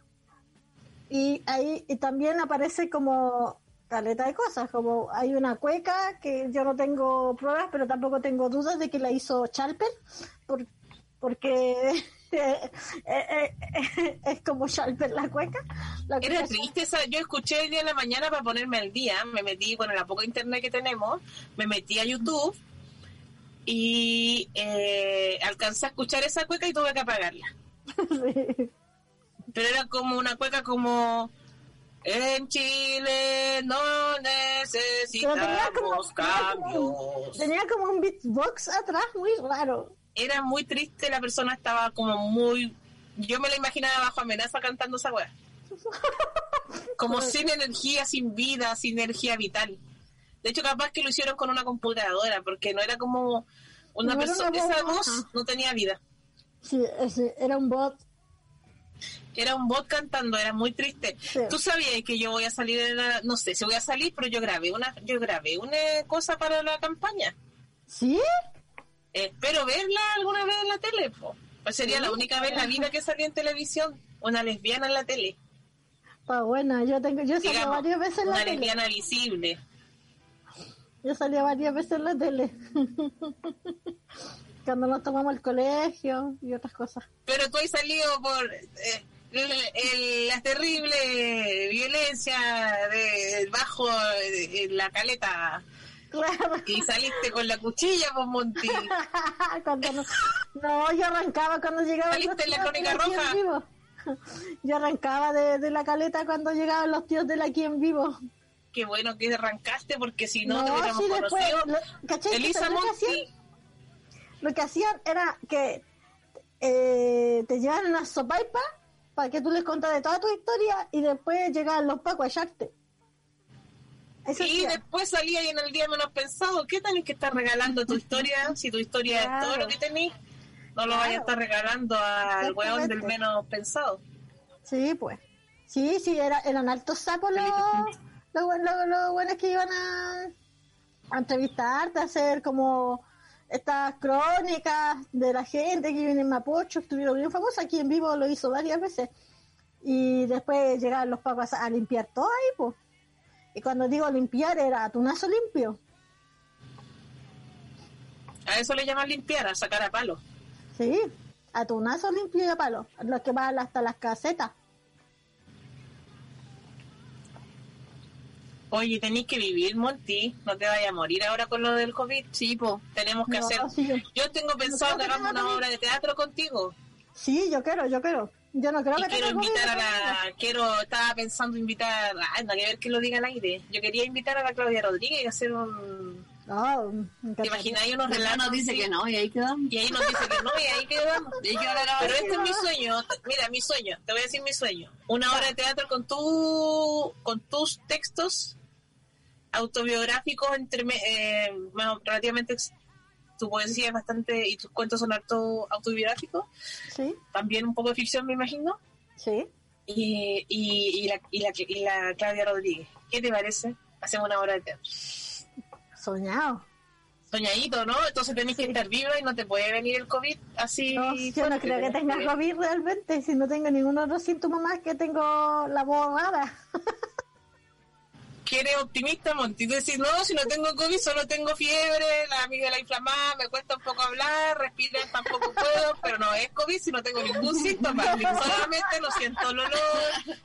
y ahí y también aparece como caleta de cosas, como hay una cueca que yo no tengo pruebas, pero tampoco tengo dudas de que la hizo Chalper, por- porque eh, eh, eh, es como Chalper la cueca. La Era triste esa, yo escuché hoy día en la mañana para ponerme al día, me metí, bueno, la poca internet que tenemos, me metí a YouTube y eh, alcancé a escuchar esa cueca y tuve que apagarla. Sí. Pero era como una cueca como en Chile no necesitamos tenía como- cambios. tenía como un beatbox atrás muy raro. Era muy triste, la persona estaba como muy... Yo me la imaginaba bajo amenaza cantando esa weá. Como sin energía, sin vida, sin energía vital. De hecho, capaz que lo hicieron con una computadora, porque no era como una No persona... Esa voz, no tenía vida. Sí, ese era un bot. Era un bot cantando, era muy triste. Sí. Tú sabías que yo voy a salir, en la- no sé si voy a salir, pero yo grabé una, yo grabé una cosa para la campaña. ¿Sí? Espero verla alguna vez en la tele. po. Pues sería la única vez en la vida que salí en televisión, una lesbiana en la tele. Pa' buena, yo tengo, yo salí varias veces en la una tele. lesbiana visible. Yo salía varias veces en la tele. Cuando nos tomamos el colegio y otras cosas. Pero tú has salido por eh, el- el- la terrible violencia de bajo eh, en la caleta Claro. y saliste con la cuchilla, pues Monty. cuando no, no, yo arrancaba cuando llegaba ¿Saliste en la crónica roja? vivo. Yo arrancaba de, de la caleta cuando llegaban los tíos de la aquí en vivo. Qué bueno que arrancaste porque si no, te No, hubiéramos sí, después, conocido. lo- que Elisa sabía qué Monti, hacían? lo que hacían era que eh, te llevaban una sopaipa para que tú les contaras toda tu historia y después llegaban los pacos a echarte. Eso Y después salía y en el día menos pensado, ¿qué tenés que estar regalando tu historia? Si tu historia es todo lo que tenés, no lo Claro. vayas a estar regalando al weón del menos pensado. Sí, pues. Sí, sí, era, eran altos sapos los, los, los- los buenos que iban a, a entrevistarte, a hacer como estas crónicas de la gente que viene en Mapocho, estuvieron bien famosos, aquí en vivo lo hizo varias veces. Y después llegaban los papás a limpiar todo ahí, pues. Y cuando digo limpiar era atunazo limpio. A eso le llaman limpiar, a sacar a palo. Sí, atunazo limpio y a palo. Los que van hasta las casetas. Oye, tenéis que vivir, Monty. No te vayas a morir ahora con lo del COVID. Sí, po. Tenemos que No, hacer. sí, yo- tengo pensado que hagamos una obra de teatro contigo. Sí, yo quiero, yo quiero. Yo no creo Y que quiero invitar a la. Quiero. Estaba pensando invitar. Ah, no que ver que lo diga al aire. Yo quería invitar a la Claudia Rodríguez y hacer un. No, me ¿Te imagináis unos relatos? dice así? que no, y ahí quedamos. Y ahí nos dice que no, y ahí quedamos. Y ahí quedó la Pero este es mi sueño. Mira, mi sueño. Te voy a decir mi sueño. Una obra de teatro con tu, con tus textos autobiográficos entre eh, bueno, relativamente tu poesía es bastante y tus cuentos son harto autobiográficos Sí, también un poco de ficción me imagino sí. y, y, y la, y, la, y la Claudia Rodríguez ¿qué te parece? hacemos una obra de teatro Soñado. soñadito ¿no? entonces tenés que estar viva y no te puede venir el COVID así No, yo no creo que tenga COVID realmente, si no tengo ningún otro síntoma más que tengo la voz rara. que eres optimista, Monty. Tú decís, no, si no tengo COVID, solo tengo fiebre, la amígdala inflamada, me cuesta un poco hablar, respirar tampoco puedo, pero no es COVID si no tengo ningún síntoma. Solamente no siento el olor,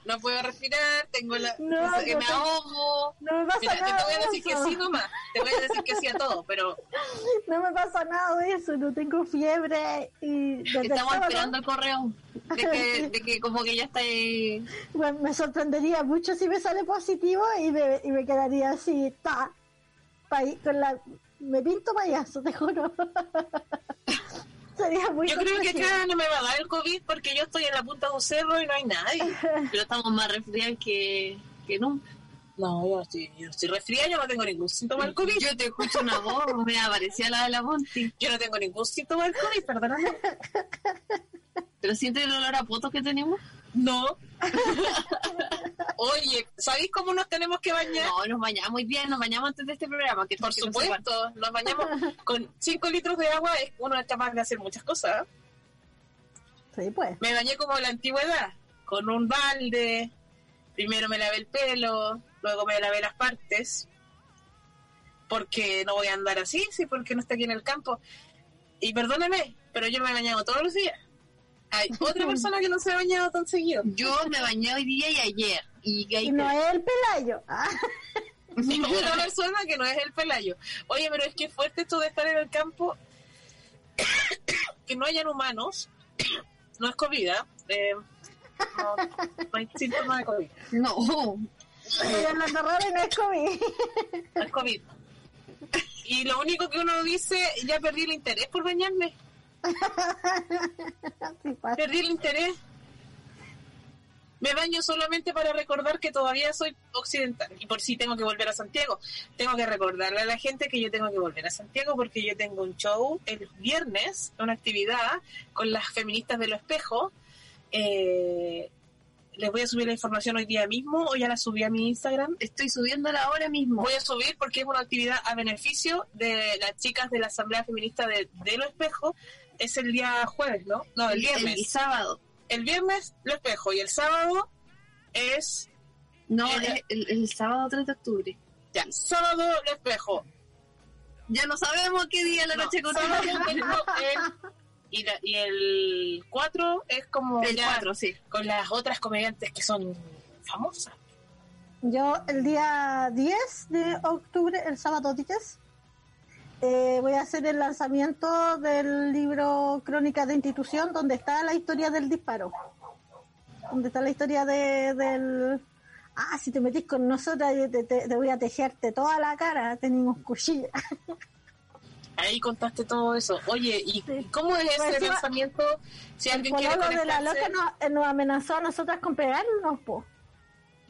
no puedo respirar, tengo la... No, que yo me te- ahogo. No me pasa Mira, te nada voy a de decir que sí nomás, te voy a decir que sí a todo, pero No me pasa nada de eso, no tengo fiebre y Estamos esperando el correo. De que, de que como que ya está ahí. bueno, me sorprendería mucho si me sale positivo y me, y me quedaría así, ta, pa- con la, me pinto payaso, te juro. Sería muy yo creo que acá no me va a dar el COVID porque yo estoy en la punta de un cerro y no hay nadie. Pero estamos más resfriados que, que nunca. No, yo estoy, yo estoy resfriada, yo no tengo ningún síntoma del COVID. Yo te escucho una voz, me aparecía la de la Monty. Yo no tengo ningún síntoma del COVID, perdóname. Pero sientes el olor a poto que tenemos. No. Oye, ¿sabéis cómo nos tenemos que bañar? No, nos bañamos muy bien, nos bañamos antes de este programa. Que Por que no supuesto, nos bañamos con 5 litros de agua, es- uno es capaz de hacer muchas cosas. Sí, pues. Me bañé como en la antigüedad, con un balde, primero me lavé el pelo, luego me lavé las partes, porque no voy a andar así, sí, porque no está aquí en el campo. Y perdóneme, pero yo me he bañado todos los días. Hay otra persona que no se ha bañado tan seguido. Yo me bañé hoy día y ayer. Y Y no es el pelayo. Ah, Y otra persona que no es el pelayo. Oye, pero es que es fuerte esto de estar en el campo, que no hayan humanos, no es COVID, ¿ah? Eh, no, no hay síntomas de COVID, No. y no es COVID. no es COVID. Y lo único que uno dice, ya perdí el interés por bañarme, Sí, perdí el interés. Me baño solamente para recordar que todavía soy occidental y por si tengo que volver a Santiago. Tengo que recordarle a la gente que yo tengo que volver a Santiago porque yo tengo un show el viernes, una actividad con las feministas de lo espejo. Eh, les voy a subir la información hoy día mismo o ya la subí a mi Instagram. Estoy subiéndola ahora mismo. Voy a subir porque es una actividad a beneficio de las chicas de la Asamblea Feminista de, de Lo Espejo. Es el día jueves, ¿no? No, el viernes. El sábado. El viernes Lo Espejo y el sábado es No, El- es el, el sábado 3 de octubre. ya, sábado Lo Espejo. Ya no sabemos qué día la No, noche con y, la- y el 4 es como El ya 4, sí. con las otras comediantes que son famosas. Yo el día 10 de octubre, el sábado 10, eh, voy a hacer el lanzamiento del libro Crónicas de Institución, donde está la historia del disparo. Donde está la historia de, del... Ah, si te metís con nosotras, te, te- te voy a tejerte toda la cara, tenemos cuchilla. Ahí contaste todo eso. Oye, ¿y Sí. cómo es ese encima, pensamiento si alguien quiere de la loca nos, nos amenazó a nosotras con pegarnos, po.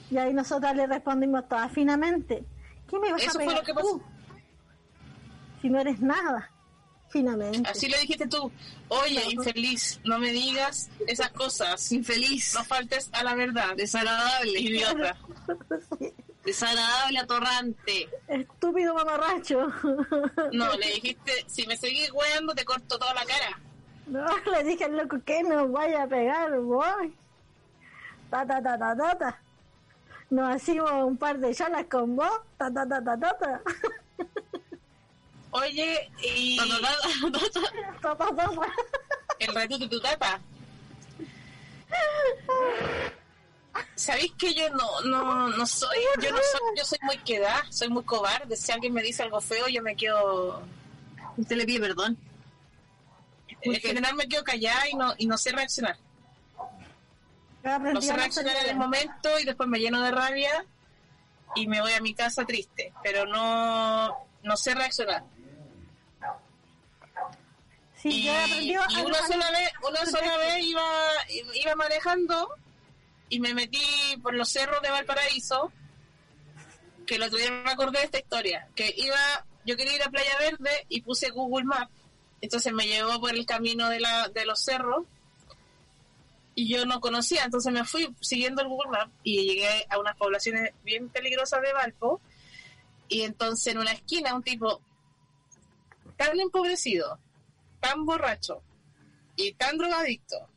Y ahí nosotras le respondimos todas finamente. ¿Qué me vas Eso a fue pegar lo que pasó. tú? Si no eres nada, finamente. Así le dijiste tú, oye, infeliz, no me digas esas cosas. Infeliz, No faltes a la verdad. desagradable, Idiota. Sí. desagradable, atorrante. Estúpido mamarracho. No, le dijiste, si me seguís weando te corto toda la cara. No, le dije al loco que nos vaya a pegar, voy. Ta ta ta ta ta ta. Nos hacimos un par de chalas con vos. Ta ta ta ta ta ta. Oye, y el ratito de tu tata. ¿Sabéis que yo no, no, no soy, yo no soy, yo soy muy queda, soy muy cobarde. Si alguien me dice algo feo, yo me quedo, Usted le pide perdón. en general me quedo callada y no, y no sé reaccionar. No sé reaccionar en el momento y después me lleno de rabia y me voy a mi casa triste, pero no, no sé reaccionar. Sí, y, yo una sola vez, una sola vez iba, iba manejando y me metí por los cerros de Valparaíso, que el otro día me acordé de esta historia, que iba, yo quería ir a Playa Verde y puse Google Maps, entonces me llevó por el camino de, la, de los cerros y yo no conocía, entonces me fui siguiendo el Google Maps y llegué a unas poblaciones bien peligrosas de Valpo y entonces en una esquina un tipo tan empobrecido, tan borracho y tan drogadicto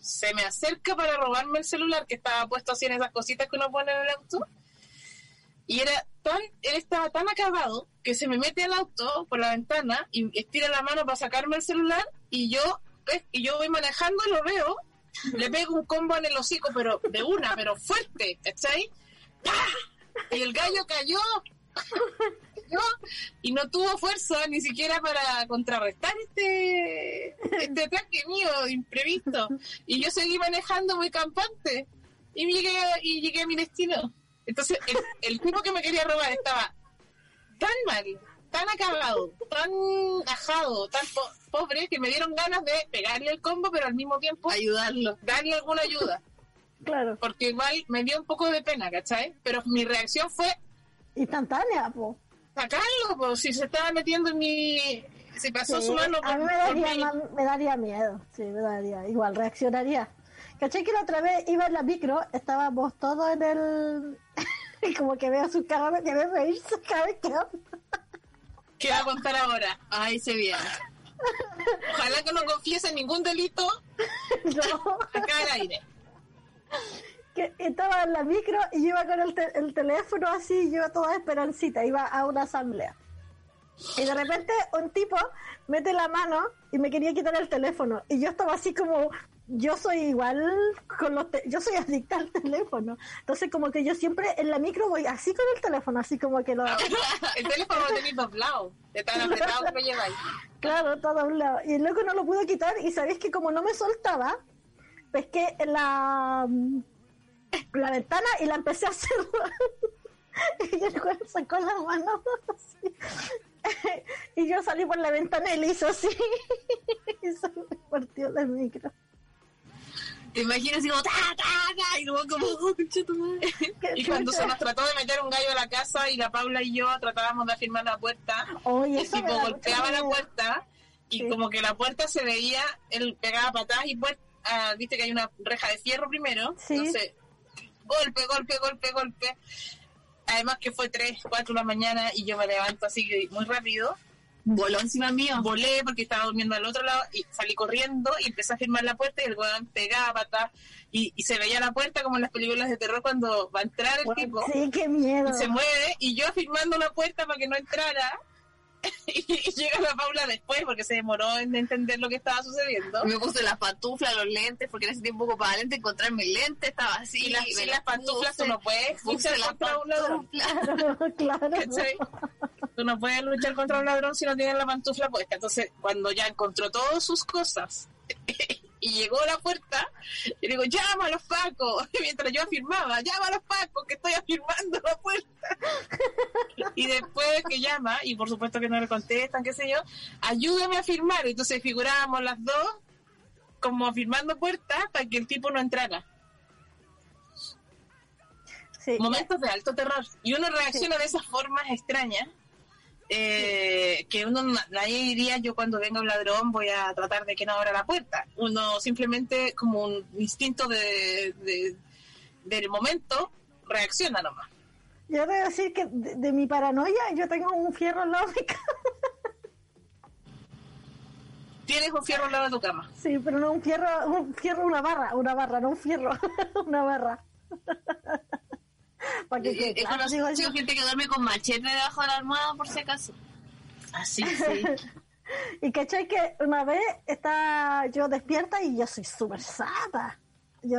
se me acerca para robarme el celular que estaba puesto así en esas cositas que uno pone en el auto y era tan estaba tan acabado que se me mete al auto por la ventana y estira la mano para sacarme el celular y yo y yo voy manejando lo veo le pego un combo en el hocico pero de una pero fuerte ¿cachai? ¡Pah! y el gallo cayó y no tuvo fuerza ni siquiera para contrarrestar este este ataque mío imprevisto y yo seguí manejando muy campante y llegué y llegué a mi destino entonces el, el tipo que me quería robar estaba tan mal tan acabado tan ajado tan po- pobre que me dieron ganas de pegarle el combo pero al mismo tiempo Ayudarlo. darle alguna ayuda Claro, porque igual me dio un poco de pena ¿cachai? pero mi reacción fue instantánea, po. Sacarlo, pues si se estaba metiendo en mi... Se pasó Sí, su mano a mí me daría, mi- me daría miedo, sí, me daría, igual reaccionaría. ¿Caché que la otra vez iba en la micro, estábamos todos en el... y como que veo su cara, que ve reírse cada vez que. ¿Qué va a contar ahora? Ay, se viene. Ojalá que no confiese ningún delito No, acá al aire. Que estaba en la micro y yo iba con el, te- el teléfono así, yo iba toda esperancita, iba a una asamblea. Y de repente un tipo mete la mano y me quería quitar el teléfono. Y yo estaba así como, yo soy igual con los, te- yo soy adicta al teléfono. Entonces como que yo siempre en la micro voy así con el teléfono, así como que lo... El teléfono lo tenéis doblado, de tan apretado que lo lleváis. Claro, todo a un lado. Y el loco no lo pudo quitar y sabéis que como no me soltaba, pesqué la, la ventana y la empecé a cerrar. y el juez sacó la mano así. y yo salí por la ventana y le hizo así. y se me partió la micro. Te imaginas así como ta, ta, ta, y luego como, oh, tu madre. Y cuando se nos trató de meter un gallo a la casa y la Paula y yo tratábamos de afirmar la puerta, tipo da golpeaba la puerta y Sí. como que la puerta se veía, él pegaba patadas y pues, ah, viste que hay una reja de fierro primero, Sí. entonces golpe, golpe, golpe, golpe. Además que fue 3, 4 de la mañana y yo me levanto así que muy rápido. Voló encima mío. Volé porque estaba durmiendo al otro lado y salí corriendo y empecé a firmar la puerta y el weón pegaba patadas y, y se veía la puerta como en las películas de terror cuando va a entrar el tipo Sí, qué miedo. y se mueve y yo firmando la puerta para que no entrara y, llega la Paula después porque se demoró en entender lo que estaba sucediendo Me puse las pantuflas, los lentes, porque en ese tiempo ocupaba lentes, encontrar mis lentes, estaba así. y las, me y las pantuflas tú puse, no puedes luchar las contra un ladrón. Claro, claro. ¿cachai? tú no puedes luchar contra un ladrón si no tienes la pantufla puesta entonces cuando ya encontró todas sus cosas y llegó a la puerta y le digo, llama a los pacos. Y mientras yo afirmaba, llama a los pacos que estoy afirmando la puerta. y después que llama, y por supuesto que no le contestan, qué sé yo, ayúdame a firmar. Entonces figurábamos las dos como afirmando puertas para que el tipo no entrara. Sí, Momentos de alto terror. Y uno reacciona de esas formas extrañas. Eh, que uno na- nadie diría yo cuando venga un ladrón voy a tratar de que no abra la puerta uno simplemente como un instinto de, de- del momento reacciona nomás Yo debo decir que de, de mi paranoia yo tengo un fierro al lado de mi cama. tienes un fierro al lado de tu cama Sí, pero no un fierro, un fierro, una barra, una barra, no un fierro, una barra. Para que He quede he digo conocido yo. gente que duerme con machete debajo de la almohada por si acaso. así sí Y cachai que una vez está yo despierta y yo soy súper sata. Yo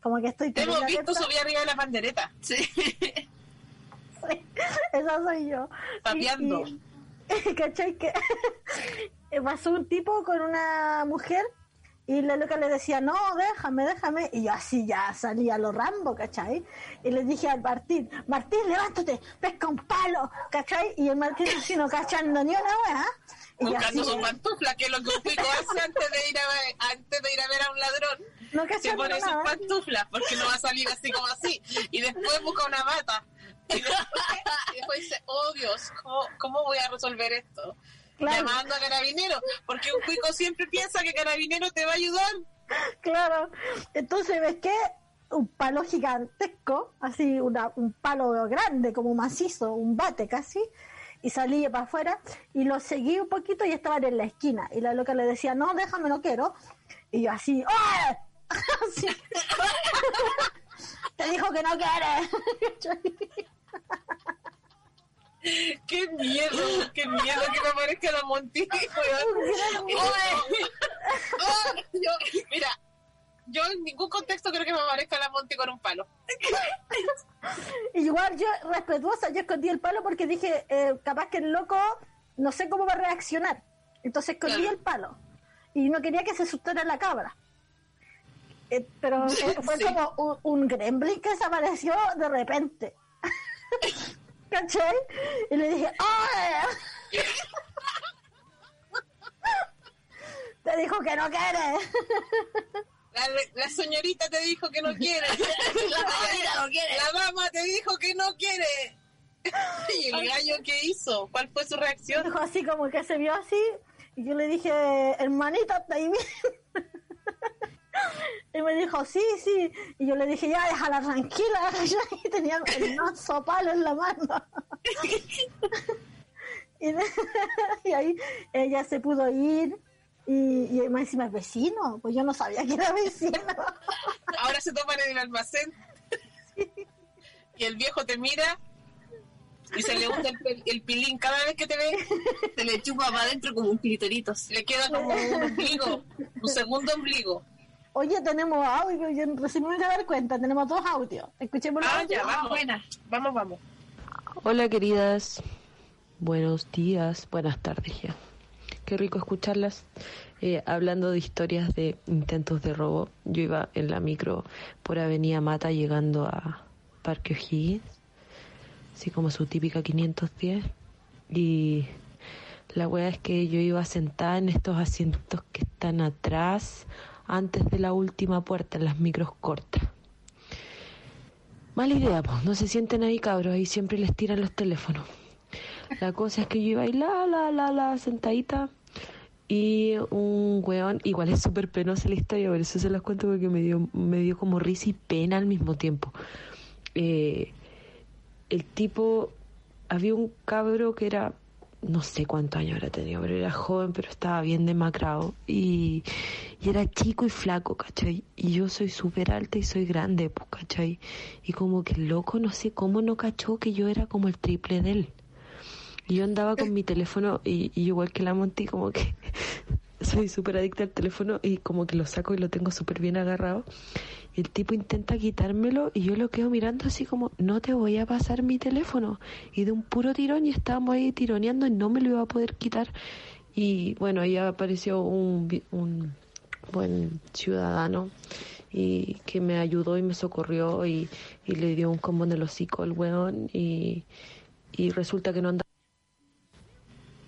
como que estoy te hemos visto subir arriba de la pandereta Sí. Sí, esa soy yo. Papeando. Y, y- ¿Cachai? Que pasó un tipo con una mujer y la loca le decía, no, déjame, déjame. Y yo así ya salía a lo Rambo, ¿cachai? Y le dije al Martín, Martín, levántate, pesca un palo, ¿cachai? Y el Martín así no cachando ni una yo buscando así, sus pantuflas que es lo que un pico hace antes de ir a ver, antes de ir a ver a un ladrón no se pone sus nada. pantuflas porque no va a salir así como así y después busca una bata y después, y después dice oh Dios ¿cómo, cómo voy a resolver esto? Claro. llamando a carabineros porque un cuico siempre piensa que carabinero te va a ayudar Claro. Entonces, ¿ves qué? Un palo gigantesco, así una, un palo grande, como macizo, un bate casi, y salí para afuera y lo seguí un poquito y estaban en la esquina. Y la loca le decía, no, déjame, no quiero. Y yo así, ¡ah! Así. Te dijo que no quiere. qué miedo qué miedo que me aparezca la. Oh, yo- mira yo en ningún contexto creo que me aparezca la Monti con un palo igual yo, respetuosa, yo escondí el palo porque dije, eh, capaz que el loco, no sé cómo va a reaccionar. Entonces escondí Claro. el palo. Y no quería que se asustara la cabra. Eh, pero eh, fue Sí. como un, un gremlin que desapareció de repente. ¿Cachai? Y le dije. Te dijo que no quiere. La, la señorita te dijo que no quiere. La no quiere. La dama te dijo que no quiere. ¿Y el gallo qué hizo? ¿Cuál fue su reacción? Dijo así como que se vio así. Y yo le dije, hermanita, ¿está ahí bien? Y me dijo, sí, sí. Y yo le dije, ya, déjala tranquila. Y tenía el mazo palo en la mano. Y, y ahí ella se pudo ir. Y, y más encima es vecino. Pues yo no sabía que era vecino. Ahora se toman en el almacén. Y el viejo te mira y se le hunde el, el pilín cada vez que te ve. Se le chupa para adentro como un clitorito. Le queda como un ombligo, un segundo ombligo. Oye, tenemos audio. Yo recién me voy a dar cuenta. Tenemos dos audios. Escuchemos los Ah, audios. ya, vamos. buena. Vamos, vamos. Hola queridas, buenos días, buenas tardes ya. Qué rico escucharlas. Eh, hablando de historias de intentos de robo, yo iba en la micro por Avenida Mata llegando a Parque O'Higgins, así como su típica 510. Y la wea es que yo iba sentada en estos asientos que están atrás, antes de la última puerta, en las micros cortas. Mala idea, pues. No se sienten ahí, cabros. Ahí siempre les tiran los teléfonos. La cosa es que yo iba ahí, la, la, la, la, sentadita. Y un weón, igual es súper penosa la historia, por eso se las cuento porque me dio, me dio como risa y pena al mismo tiempo. Eh, el tipo, había un cabro que era, no sé cuántos años habrá tenido, pero era joven, pero estaba bien demacrado. Y, y era chico y flaco, ¿cachai? Y yo soy súper alta y soy grande, pues, ¿cachai? Y como que loco, no sé cómo no cachó que yo era como el triple de él. Y yo andaba con mi teléfono y, y igual que la Monty, como que soy súper adicta al teléfono y como que lo saco y lo tengo súper bien agarrado. El tipo intenta quitármelo y yo lo quedo mirando así como, no te voy a pasar mi teléfono. Y de un puro tirón y estábamos ahí tironeando y no me lo iba a poder quitar. Y bueno, ahí apareció un, un buen ciudadano y que me ayudó y me socorrió y, y le dio un combo en el hocico al weón y, y resulta que no andaba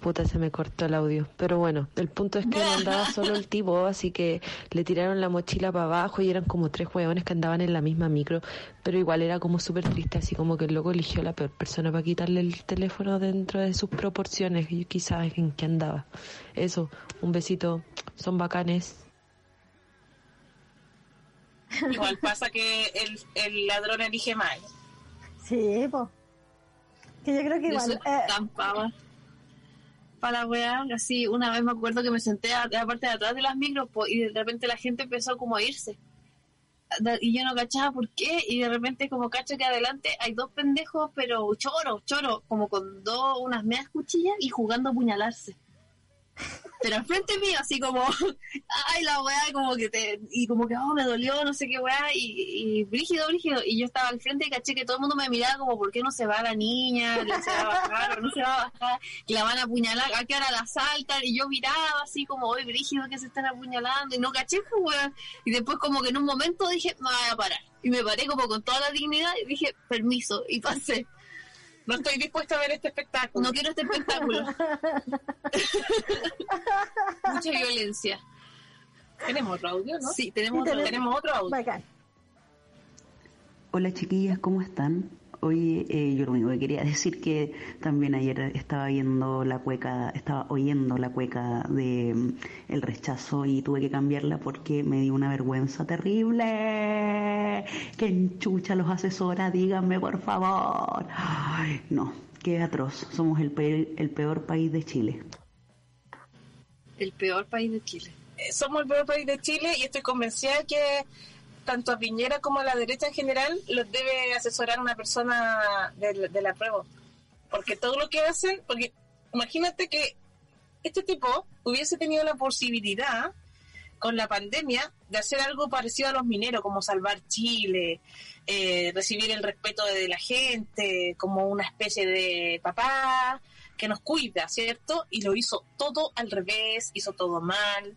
Puta, se me cortó el audio. Pero bueno, el punto es que no andaba solo el tipo, así que le tiraron la mochila para abajo y eran como tres hueones que andaban en la misma micro. Pero igual era como súper triste, así como que el loco eligió la peor persona para quitarle el teléfono dentro de sus proporciones y quizás en qué andaba. Eso, un besito, son bacanes. Igual pasa que el, el ladrón elige mal. Sí, pues. Que yo creo que igual. Eso eh, estampaba. Para la weá, así una vez me acuerdo que me senté a la parte de atrás de las micros y de repente la gente empezó como a irse. Y yo no cachaba por qué, y de repente como cacho que adelante hay dos pendejos, pero choros, choros, como con dos, unas medias cuchillas y jugando a apuñalarse. Pero enfrente mío, así como, ay, la weá, como que te, y como que, oh, me dolió, no sé qué weá, y, y brígido, brígido, y yo estaba al frente y caché que todo el mundo me miraba como, ¿por qué no se va la niña? ¿La se va a bajar no se va a bajar? Que la van a apuñalar, ¿a qué hora la saltan? Y yo miraba así como, hoy brígido que se están apuñalando, y no caché, pues, weón. Y después como que en un momento dije, me voy a parar. Y me paré como con toda la dignidad y dije, permiso, y pasé. No estoy dispuesta a ver este espectáculo. No quiero este espectáculo. Mucha violencia. Tenemos otro audio, ¿no? Sí, tenemos Sí, otro. Tenemos otro audio. bacán. Hola chiquillas, ¿cómo están? Hoy eh, yo lo único que quería decir que también ayer estaba viendo la cueca, estaba oyendo la cueca de mm, El rechazo y tuve que cambiarla porque me dio una vergüenza terrible. Que enchucha los asesora, díganme por favor. Ay, no, qué atroz. Somos el peor, el peor país de Chile. El peor país de Chile. Eh, Somos el peor país de Chile y estoy convencida que tanto a Piñera como a la derecha en general los debe asesorar una persona de, de la prueba. Porque todo lo que hacen, porque imagínate que este tipo hubiese tenido la posibilidad con la pandemia de hacer algo parecido a los mineros, como salvar Chile, eh, recibir el respeto de la gente, como una especie de papá que nos cuida, ¿cierto? Y lo hizo todo al revés, hizo todo mal,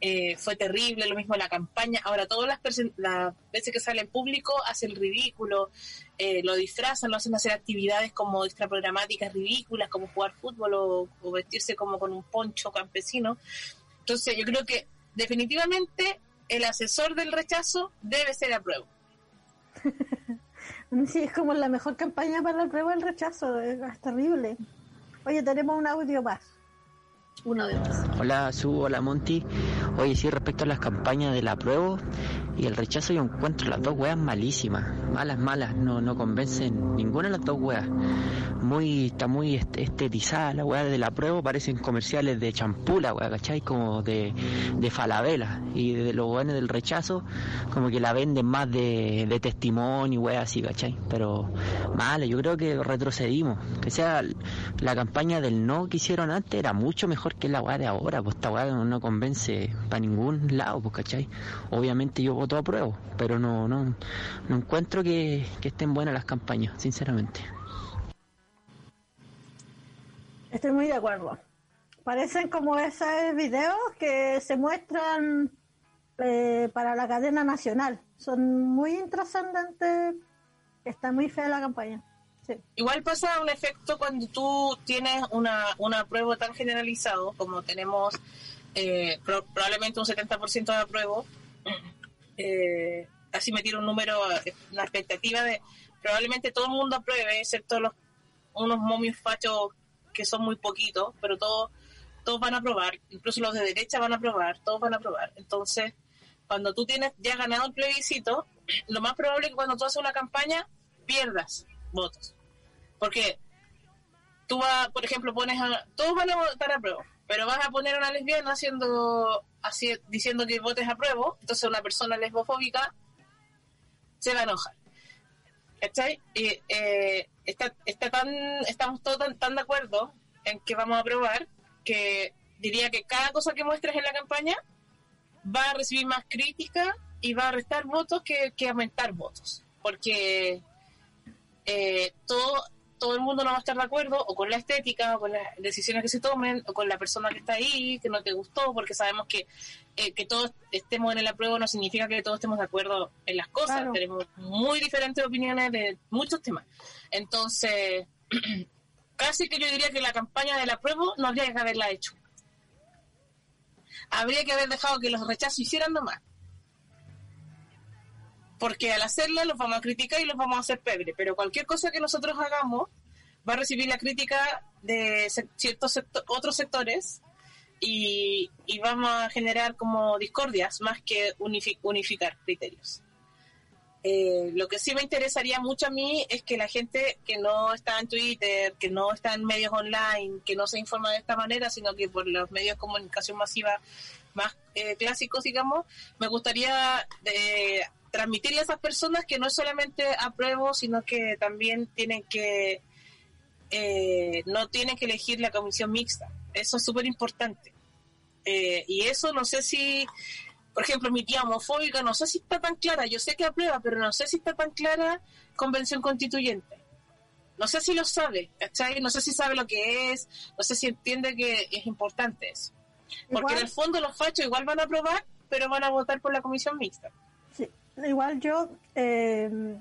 eh, fue terrible, lo mismo la campaña. Ahora, todas las, las veces que sale en público hace el ridículo, eh, lo disfrazan, lo hacen hacer actividades como extraprogramáticas ridículas, como jugar fútbol o, o vestirse como con un poncho campesino. Entonces, yo creo que definitivamente el asesor del rechazo debe ser a prueba. Sí, es como la mejor campaña para la prueba del rechazo. Es, es terrible. Oye, tenemos un audio más. Uno de más. Hola Su, hola Monty. Oye, sí, respecto a las campañas del apruebo y el rechazo, yo encuentro las dos weas malísimas. Malas, malas, no, no convencen ninguna de las dos weas. Muy, está muy est- estetizada la wea del apruebo, parecen comerciales de champú la wea, ¿cachai? Como de, de falabela. Y de los weones del rechazo, como que la venden más de, de testimonio y wea así, ¿cachai? Pero mal, yo creo que retrocedimos. Que sea la campaña del no que hicieron antes era mucho mejor que la weá de ahora, pues esta weá no convence para ningún lado, pues cachai. Obviamente yo voto a prueba, pero no, no, no encuentro que, que estén buenas las campañas, sinceramente. Estoy muy de acuerdo. Parecen como esos videos que se muestran eh, para la cadena nacional. Son muy intrascendentes. Está muy fea la campaña. Sí. Igual pasa un efecto cuando tú tienes una, una prueba tan generalizado como tenemos eh, pro- probablemente un 70% de apruebo. Eh, así me tiro un número, eh, una expectativa de probablemente todo el mundo apruebe, excepto los unos momios fachos que son muy poquitos, pero todos todos van a aprobar, incluso los de derecha van a aprobar, todos van a aprobar. Entonces, cuando tú tienes ya ganado el plebiscito, lo más probable es que cuando tú haces una campaña pierdas votos. Porque tú vas, por ejemplo, pones a. Todos van a votar a prueba, pero vas a poner a una lesbiana haciendo, así, diciendo que votes a prueba, entonces una persona lesbofóbica se va a enojar. ¿Cachai? Y eh, está, está tan, estamos todos tan, de acuerdo en que vamos a aprobar que diría que cada cosa que muestres en la campaña va a recibir más crítica y va a restar votos que, que aumentar votos. Porque eh, todo, todo el mundo no va a estar de acuerdo o con la estética o con las decisiones que se tomen o con la persona que está ahí, que no te gustó, porque sabemos que eh, que todos estemos en el apruebo no significa que todos estemos de acuerdo en las cosas. Tenemos muy diferentes opiniones de muchos temas. Entonces, casi que yo diría que la campaña del apruebo no habría que haberla hecho. Habría que haber dejado que los rechazos hicieran nomás porque al hacerla los vamos a criticar y los vamos a hacer pebre, pero cualquier cosa que nosotros hagamos va a recibir la crítica de ciertos otros sectores y, vamos a generar como discordias más que unificar criterios. Eh, lo que sí me interesaría mucho a mí es que la gente que no está en Twitter, que no está en medios online, que no se informa de esta manera, sino que por los medios de comunicación masiva más eh, clásicos, digamos, me gustaría de eh, transmitirle a esas personas que no es solamente apruebo, sino que también tienen que, eh, no tienen que elegir la comisión mixta. Eso es súper importante. Eh, y eso no sé si, por ejemplo, mi tía homofóbica, no sé si está tan clara, yo sé que aprueba, pero no sé si está tan clara convención constituyente. No sé si lo sabe, ¿cachai? No sé si sabe lo que es, no sé si entiende que es importante eso. Porque en el fondo los fachos igual van a aprobar, pero van a votar por la comisión mixta. Igual yo, eh,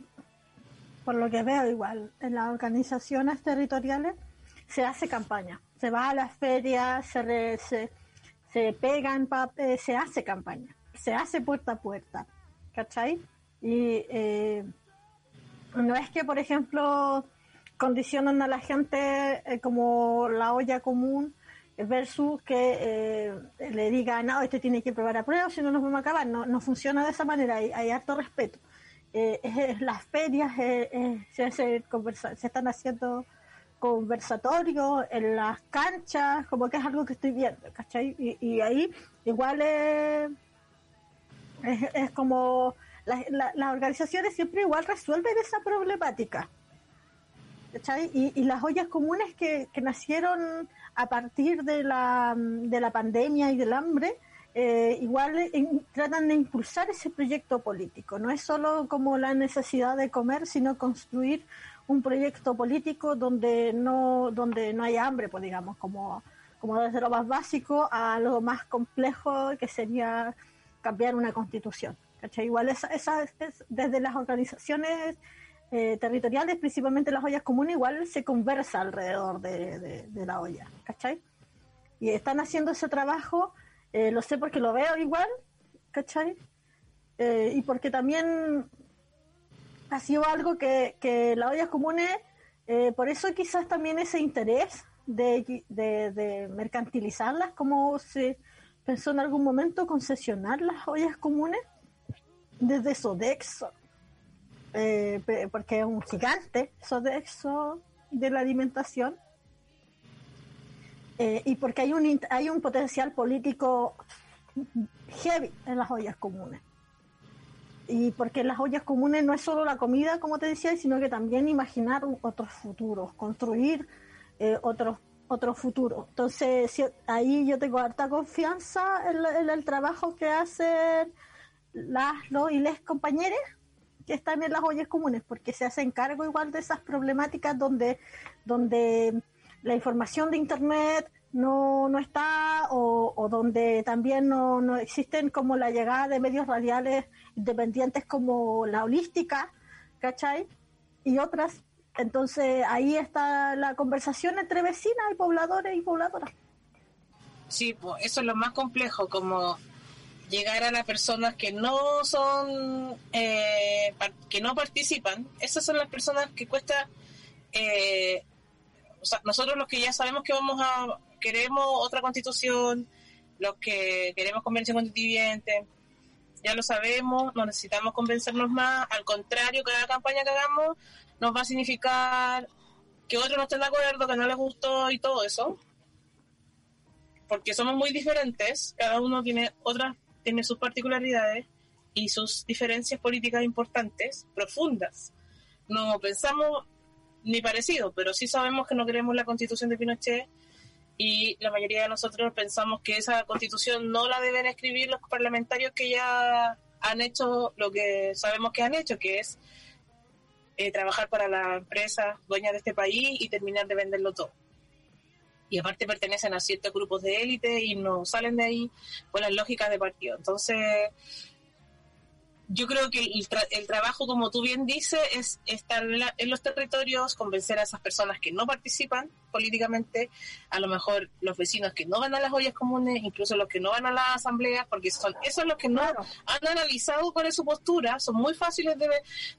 por lo que veo, igual en las organizaciones territoriales se hace campaña. Se va a las ferias, se, se, se pegan, eh, se hace campaña, se hace puerta a puerta. ¿Cachai? Y eh, no es que, por ejemplo, condicionan a la gente como la olla común versus que eh, le diga, no, este tiene que probar a prueba, si no nos vamos a acabar. No, no funciona de esa manera, hay, hay harto respeto. Eh, las ferias se, se, se, están haciendo conversatorios en las canchas, como que es algo que estoy viendo, ¿cachai? Y, ahí igual es, es, como las organizaciones siempre igual resuelven esa problemática. ¿Cachai? Y, las ollas comunes que, que nacieron a partir de la, de la pandemia y del hambre, eh, igual tratan de impulsar ese proyecto político. No es solo como la necesidad de comer, sino construir un proyecto político donde no, donde no haya hambre, pues digamos, como, como desde lo más básico a lo más complejo que sería cambiar una constitución. Igual esa, esa es, desde las organizaciones eh, territoriales, principalmente las ollas comunes, igual se conversa alrededor de, la olla, ¿cachai? Y están haciendo ese trabajo, eh, lo sé porque lo veo igual, ¿cachai? Eh, y porque también ha sido algo que, que las ollas comunes, por eso quizás también ese interés de, de, mercantilizarlas, como se pensó en algún momento concesionar las ollas comunes desde Sodexo eh, porque es un gigante eso de la alimentación, eh, y porque hay un, hay un potencial político heavy en las ollas comunes. Y porque las ollas comunes no es solo la comida, como te decía, sino que también imaginar otros futuros, construir eh, otros otros futuros. Entonces, ahí yo tengo harta confianza en, el trabajo que hacen las los y les compañeros que están en las ollas comunes, porque se hacen cargo igual de esas problemáticas donde, donde la información de Internet no, no está o, donde también no, no, existen como la llegada de medios radiales independientes como la holística, ¿cachai? Y otras. Entonces ahí está la conversación entre vecinas y pobladores y pobladoras. Sí, pues eso es lo más complejo, como llegar a las personas que no son, eh, que no participan, esas son las personas que cuesta, eh, o sea, nosotros los que ya sabemos que vamos a, queremos otra constitución, los que queremos convención constituyente, ya lo sabemos, no necesitamos convencernos más, al contrario, cada campaña que hagamos nos va a significar que otros no estén de acuerdo, que no les gustó y todo eso, porque somos muy diferentes, cada uno tiene otras tiene sus particularidades y sus diferencias políticas importantes, profundas. No pensamos ni parecido, pero sí sabemos que no queremos la constitución de Pinochet y la mayoría de nosotros pensamos que esa constitución no la deben escribir los parlamentarios que ya han hecho lo que sabemos que han hecho, que es eh, trabajar para la empresa dueña de este país y terminar de venderlo todo. Y aparte pertenecen a ciertos grupos de élite y no salen de ahí por las lógicas de partido. Entonces, yo creo que el, el, trabajo, como tú bien dices, es estar en, los territorios, convencer a esas personas que no participan políticamente, a lo mejor los vecinos que no van a las ollas comunes, incluso los que no van a las asambleas, porque son esos los que no han analizado cuál es su postura, son muy fáciles de,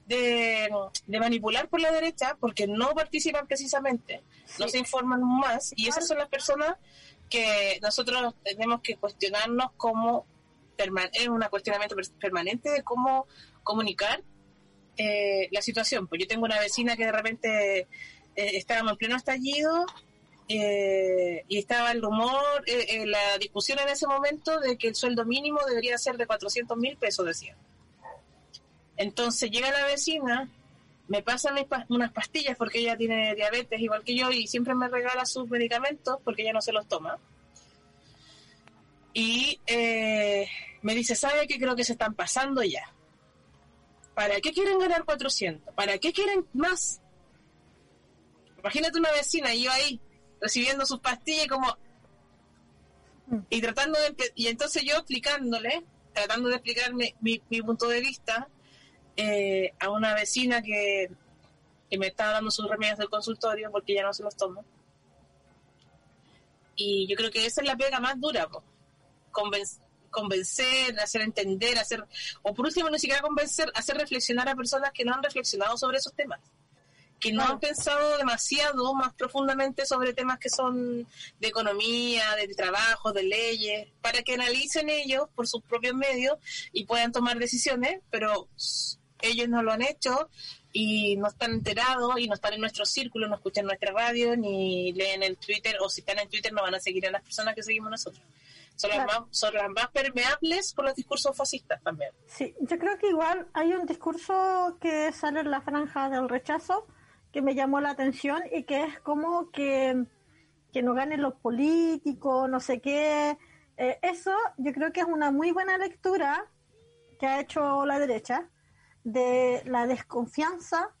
de, de manipular por la derecha porque no participan precisamente, no se informan más, y esas son las personas que nosotros tenemos que cuestionarnos como es un cuestionamiento permanente de cómo comunicar eh, la situación. Pues yo tengo una vecina que de repente eh, estábamos en pleno estallido eh, y estaba el rumor, la discusión en ese momento de que el sueldo mínimo debería ser de 400 mil pesos, decía. Entonces llega la vecina, me pasa unas pastillas porque ella tiene diabetes igual que yo y siempre me regala sus medicamentos porque ella no se los toma y eh, me dice, ¿sabe qué creo que se están pasando ya? ¿Para qué quieren ganar 400? ¿Para qué quieren más? Imagínate una vecina yo ahí recibiendo sus pastillas como y tratando de y entonces yo explicándole tratando de explicarme mi, punto de vista eh, a una vecina que, que, me estaba dando sus remedios del consultorio porque ya no se los toma y yo creo que esa es la pega más dura pues convencer, hacer entender, hacer, o por último, ni siquiera convencer, hacer reflexionar a personas que no han reflexionado sobre esos temas, que no han pensado demasiado más profundamente sobre temas que son de economía, de trabajo, de leyes, para que analicen ellos por sus propios medios y puedan tomar decisiones, pero ellos no lo han hecho y no están enterados y no están en nuestro círculo, no escuchan nuestra radio ni leen el Twitter o si están en Twitter no van a seguir a las personas que seguimos nosotros son, las más, son las más permeables por los discursos fascistas también. Sí, yo creo que igual hay un discurso que sale en la franja del rechazo que me llamó la atención y que es como que, que no ganen los políticos, no sé qué. Eh, eso yo creo que es una muy buena lectura que ha hecho la derecha de la desconfianza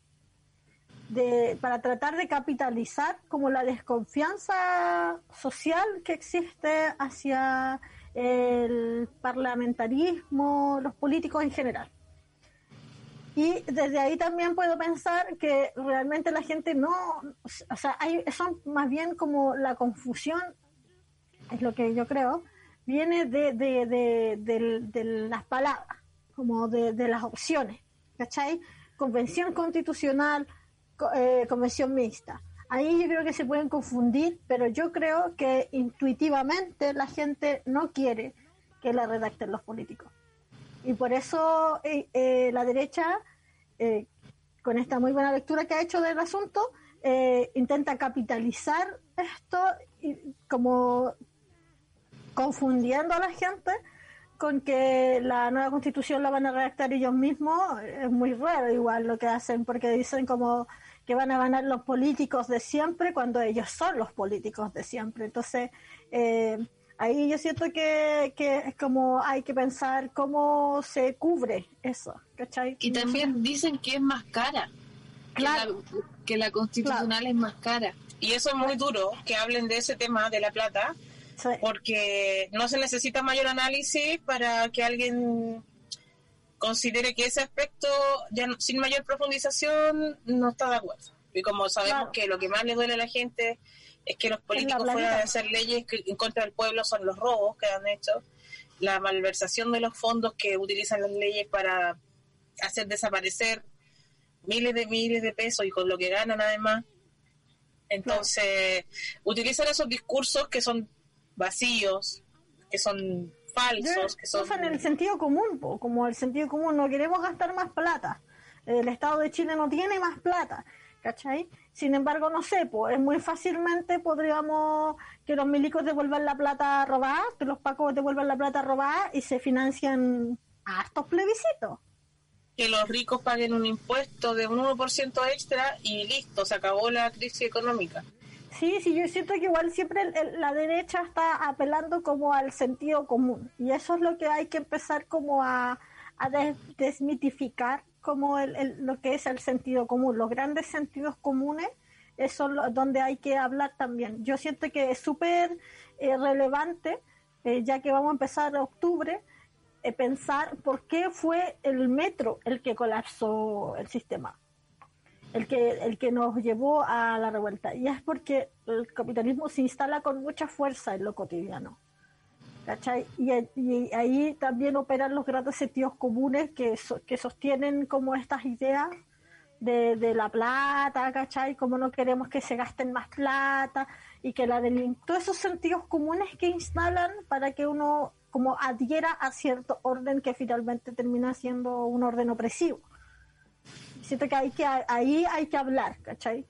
de, para tratar de capitalizar como la desconfianza social que existe hacia el parlamentarismo, los políticos en general. Y desde ahí también puedo pensar que realmente la gente no, o sea, hay, son más bien como la confusión, es lo que yo creo, viene de, de, de, de las palabras, como de, las opciones, ¿cachai? Convención constitucional, eh, convención mixta. Ahí yo creo que se pueden confundir, pero yo creo que intuitivamente la gente no quiere que la redacten los políticos. Y por eso eh, eh, la derecha, con esta muy buena lectura que ha hecho del asunto, intenta capitalizar esto como confundiendo a la gente con que la nueva constitución la van a redactar ellos mismos, es muy raro igual lo que hacen, porque dicen como que van a ganar los políticos de siempre cuando ellos son los políticos de siempre. Entonces, eh, ahí yo siento que, que, es como hay que pensar cómo se cubre eso, ¿cachai? Y también dicen que es más cara. Claro. Que la, constitucional es más cara. Y eso es muy duro, que hablen de ese tema de la plata, porque no se necesita mayor análisis para que alguien considere que ese aspecto, ya sin mayor profundización, no está de acuerdo. Y como sabemos que lo que más le duele a la gente es que los políticos fuera de hacer leyes que en contra del pueblo son los robos que han hecho, la malversación de los fondos que utilizan las leyes para hacer desaparecer miles de miles de pesos y con lo que ganan además. Entonces, utilizan esos discursos que son vacíos, que son falsos. que son... en el sentido común, como el sentido común, no queremos gastar más plata. El Estado de Chile no tiene más plata, ¿cachai? Sin embargo, no sé, pues muy fácilmente podríamos que los milicos devuelvan la plata robada, que los pacos devuelvan la plata robada y se financian a estos plebiscitos. Que los ricos paguen un impuesto de un 1% extra y listo, se acabó la crisis económica. Sí, sí, yo siento que igual siempre la derecha está apelando como al sentido común y eso es lo que hay que empezar como a, desmitificar como el, el- lo que es el sentido común, los grandes sentidos comunes, eso es lo- donde hay que hablar también. Yo siento que es súper eh, relevante, eh, ya que vamos a empezar octubre, eh, pensar por qué fue el metro el que colapsó el sistema, el que, el que nos llevó a la revuelta. Y es porque el capitalismo se instala con mucha fuerza en lo cotidiano. Y, ahí también operan los grandes sentidos comunes que, so- que sostienen como estas ideas de, de la plata, ¿cachai? Como no queremos que se gasten más plata y que la delin todos esos sentidos comunes que instalan para que uno como adhiera a cierto orden que finalmente termina siendo un orden opresivo. Siento que, hay que ahí hay que hablar, ¿cachai?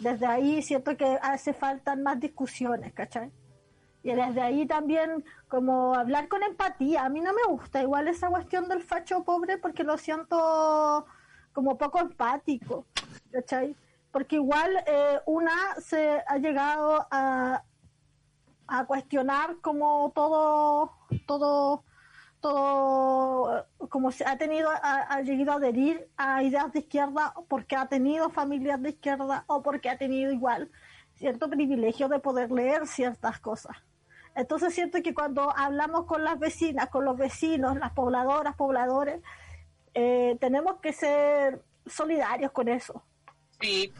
Desde ahí siento que hace falta más discusiones, ¿cachai? Y desde ahí también como hablar con empatía. A mí no me gusta igual esa cuestión del facho pobre porque lo siento como poco empático, ¿cachai? Porque igual eh, una se ha llegado a, a cuestionar como todo, todo, todo, eh, como se ha tenido, ha, ha llegado a adherir a ideas de izquierda porque ha tenido familias de izquierda o porque ha tenido igual cierto privilegio de poder leer ciertas cosas. Entonces siento que cuando hablamos con las vecinas, con los vecinos, las pobladoras, pobladores, eh, tenemos que ser solidarios con eso. Sí.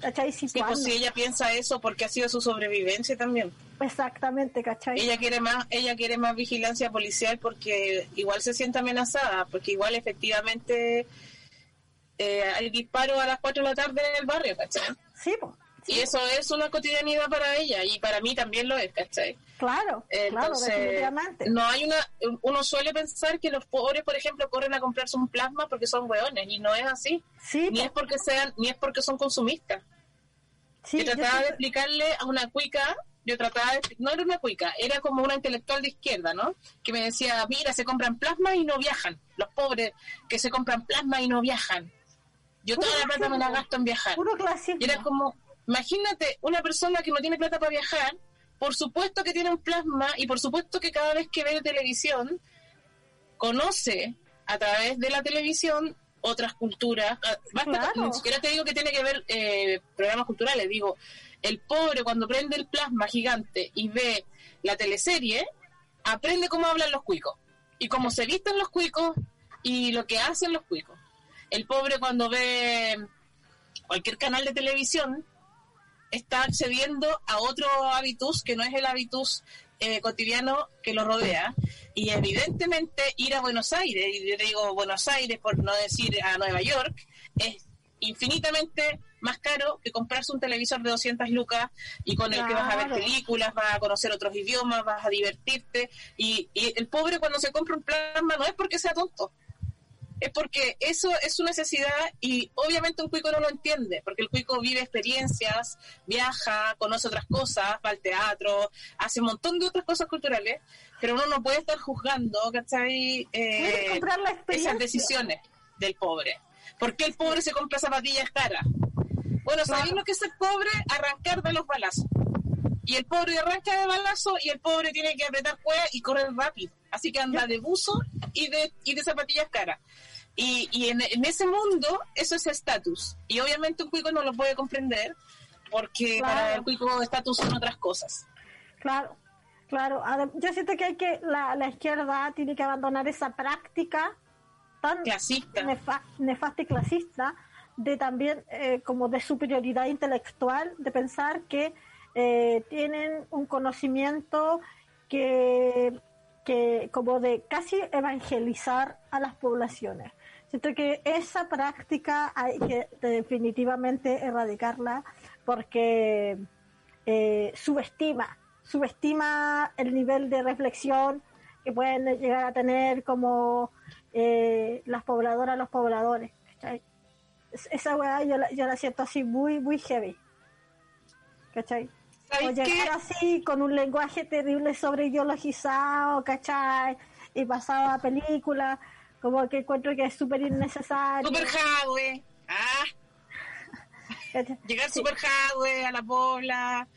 ¿Cachai? Sí, pues si ella piensa eso porque ha sido su sobrevivencia también. Exactamente, ¿cachai? Ella quiere más, ella quiere más vigilancia policial porque igual se siente amenazada, porque igual efectivamente eh, hay disparos a las 4 de la tarde en el barrio, ¿cachai? Sí, pues. Y eso es una cotidianidad para ella y para mí también lo es, ¿cachai? Claro, claro, Entonces, definitivamente. no hay una, uno suele pensar que los pobres, por ejemplo, corren a comprarse un plasma porque son hueones y no es así. Sí, ni es porque sean, ni es porque son consumistas. Sí, yo yo trataba de explicarle a una cuica, yo trataba de, no era una cuica, era como una intelectual de izquierda, ¿no? Que me decía, mira, se compran plasma y no viajan. Los pobres que se compran plasma y no viajan. Yo toda la plata me la gasto en viajar. Puro. Y era como, imagínate, una persona que no tiene plata para viajar, por supuesto que tiene un plasma y por supuesto que cada vez que ve televisión, conoce a través de la televisión otras culturas. Ah, basta- Claro. Ni siquiera te digo que tiene que ver eh, programas culturales, digo, el pobre cuando prende el plasma gigante y ve la teleserie, aprende cómo hablan los cuicos y cómo se visten los cuicos y lo que hacen los cuicos. El pobre cuando ve cualquier canal de televisión está accediendo a otro hábitus que no es el hábitus eh, cotidiano que lo rodea. Y evidentemente ir a Buenos Aires, y digo Buenos Aires por no decir a Nueva York, es infinitamente más caro que comprarse un televisor de 200 lucas y con el que vas a ver películas, vas a conocer otros idiomas, vas a divertirte. Y, y el pobre cuando se compra un plasma no es porque sea tonto, es porque eso es su necesidad y obviamente un cuico no lo entiende, porque el cuico vive experiencias, viaja, conoce otras cosas, va al teatro, hace un montón de otras cosas culturales, pero uno no puede estar juzgando, ¿cachai? Eh, comprar la esas decisiones del pobre. ¿Por qué el pobre se compra zapatillas caras? Bueno, ¿sabéis lo que es ser pobre? Arrancar de los balazos. Y el pobre arranca de balazo y el pobre tiene que apretar cueva y correr rápido. Así que anda de buzo y de, y de zapatillas caras. Y, y en, en ese mundo eso es estatus. Y obviamente un cuico no lo puede comprender porque Claro. para el cuico estatus son otras cosas. Claro, claro. Yo siento que hay que la, la izquierda tiene que abandonar esa práctica tan Clasista. nefa- nefasta y clasista de también eh, como de superioridad intelectual, de pensar que eh, tienen un conocimiento que, que como de casi evangelizar a las poblaciones. Siento que esa práctica hay que definitivamente erradicarla porque eh, subestima, subestima el nivel de reflexión que pueden llegar a tener como las pobladoras, los pobladores. Es- Esa weá yo la, yo la siento así muy, muy heavy. ¿Cachai? O llegar así con un lenguaje terrible sobre ideologizado, ¿cachai? Y pasado a películas, como que encuentro que es súper innecesario. Super jadwe. Ah, ¿cachai? llegar super jadwe a la pobla.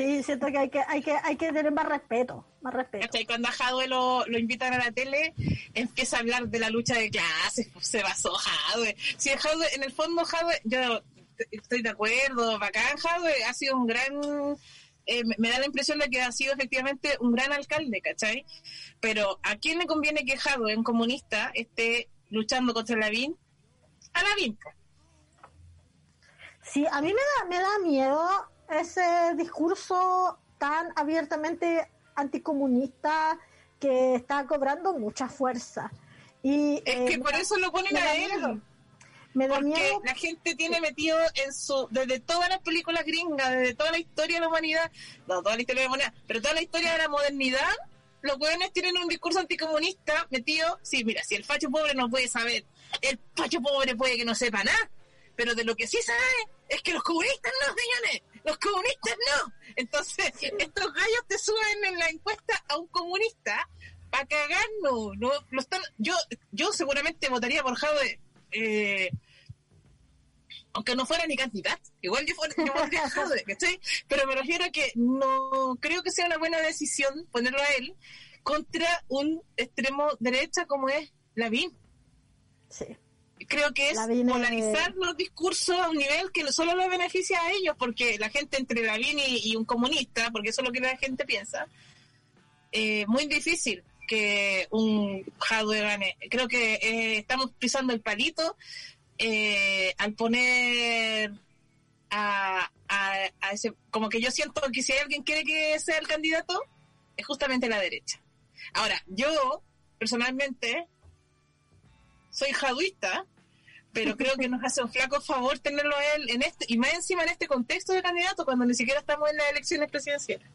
Sí, siento que hay que, hay que, hay que tener más respeto, más respeto. ¿Cachai? Cuando a Jadwe lo, lo invitan a la tele, empieza a hablar de la lucha de clases, pues, se basó Jadwe. Si Jadwe, en el fondo Jadwe, yo estoy de acuerdo, bacán Jadwe, ha sido un gran... eh, me- me da la impresión de que ha sido efectivamente un gran alcalde, ¿cachai? Pero ¿a quién le conviene que Jadwe, un comunista, esté luchando contra Lavín? A Lavín, pues. Sí, a mí me da, me da miedo ese discurso tan abiertamente anticomunista que está cobrando mucha fuerza. Y, Es eh, que por eso lo ponen a él. Me da Porque miedo. la gente tiene metido en su, desde todas las películas gringas, desde toda la historia de la humanidad, no toda la historia de la humanidad, pero toda la historia de la modernidad, los jóvenes tienen un discurso anticomunista metido, sí, mira, si el facho pobre no puede saber, el facho pobre puede que no sepa nada, pero de lo que sí sabe es que los comunistas no, señores, los comunistas no. Entonces, estos gallos te suben en la encuesta a un comunista para cagarnos, no, lo están, yo, yo seguramente votaría por Jade, eh, aunque no fuera ni candidato, igual yo, fuera, yo votaría a Jade, ¿cachai? Pero me refiero a que no creo que sea una buena decisión ponerlo a él contra un extremo derecha como es Lavín. Sí. Creo que es polarizar los discursos a un nivel que solo le beneficia a ellos, porque la gente entre Lavín y, y un comunista, porque eso es lo que la gente piensa, eh, muy difícil que un Jadwe gane. Creo que eh, estamos pisando el palito eh, al poner a, a, a ese... Como que yo siento que si alguien quiere que sea el candidato, es justamente la derecha. Ahora, yo, personalmente, soy jaduista, pero creo que nos hace un flaco favor tenerlo a él en este, y más encima en este contexto de candidato, cuando ni siquiera estamos en las elecciones presidenciales.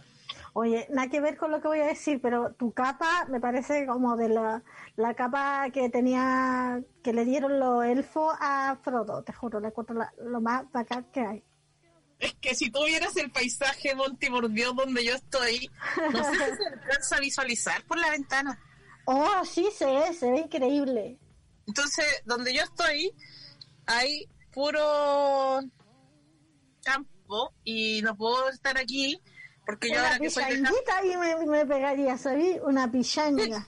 Oye, nada que ver con lo que voy a decir, pero tu capa me parece como de la, la capa que tenía, que le dieron los elfos a Frodo, te juro, le encuentro la- lo más bacán que hay. Es que si tú vieras el paisaje, Dios, donde yo estoy, no sé si se alcanza a visualizar por la ventana. Oh, sí, se ve, se ve increíble. Entonces, donde yo estoy, hay puro campo y no puedo estar aquí porque yo ahora que soy de y me, me pegaría, ¿sabí? Una pichanga.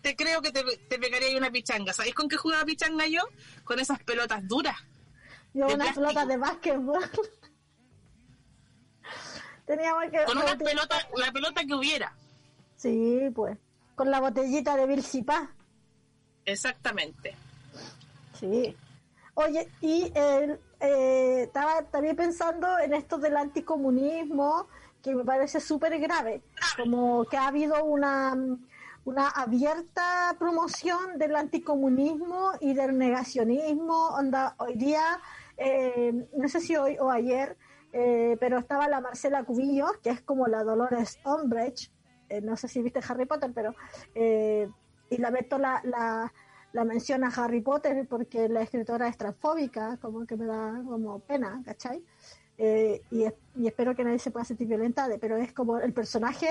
te creo que te, te pegaría ahí una pichanga. ¿Sabéis con qué jugaba pichanga yo? Con esas pelotas duras. Yo de una plástico. pelota de básquetbol. Teníamos que... Con una pelota, la pelota que hubiera. Sí, pues. Con la botellita de Vilsipá. Exactamente. Sí. Oye, y el, eh, estaba también pensando en esto del anticomunismo, que me parece súper grave, como que ha habido una, una abierta promoción del anticomunismo y del negacionismo. Onda, hoy día, eh, no sé si hoy o ayer, eh, pero estaba la Marcela Cubillos, que es como la Dolores Umbridge, eh, no sé si viste Harry Potter, pero eh, y la meto la, la, la menciona Harry Potter porque la escritora es transfóbica, como que me da como pena, ¿cachai? Eh, y, y espero que nadie se pueda sentir violentada, pero es como el personaje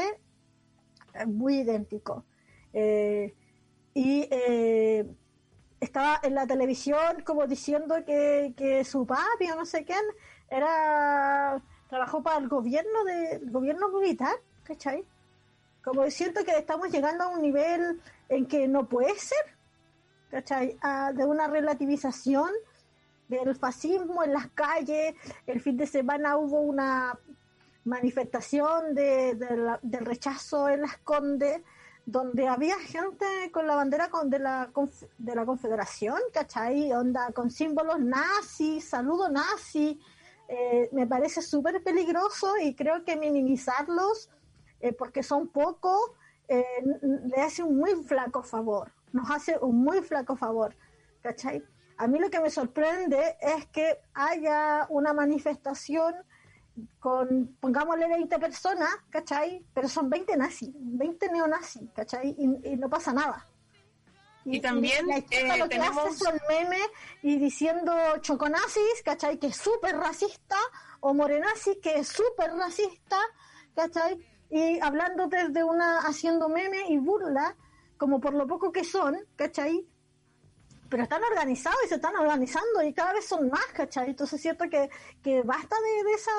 es muy idéntico. Eh, y eh, estaba en la televisión como diciendo que, que su papi o no sé quién era trabajó para el gobierno de el gobierno militar, ¿cachai? Como siento que estamos llegando a un nivel en que no puede ser, ¿cachai? Ah, de una relativización del fascismo en las calles. El fin de semana hubo una manifestación de, del rechazo en las Condes, donde había gente con la bandera con, de, la, de la Confederación, ¿cachai? Con símbolos nazis, saludo nazi. Eh, me parece súper peligroso y creo que minimizarlos, eh, porque son pocos, eh, le hace un muy flaco favor. Nos hace un muy flaco favor, ¿cachai? A mí lo que me sorprende es que haya una manifestación con, pongámosle 20 personas, ¿cachai? Pero son 20 nazis, 20 neonazis, ¿cachai? Y, y no pasa nada. Y también, la izquierda eh, lo que tenemos- hace son memes y diciendo choconazis, ¿cachai? Que es súper racista, o morenazis, que es súper racista, ¿cachai? Y hablando desde una, haciendo memes y burla, como por lo poco que son, ¿cachai? pero están organizados y se están organizando y cada vez son más, ¿cachai? Entonces es cierto que, que basta de, esa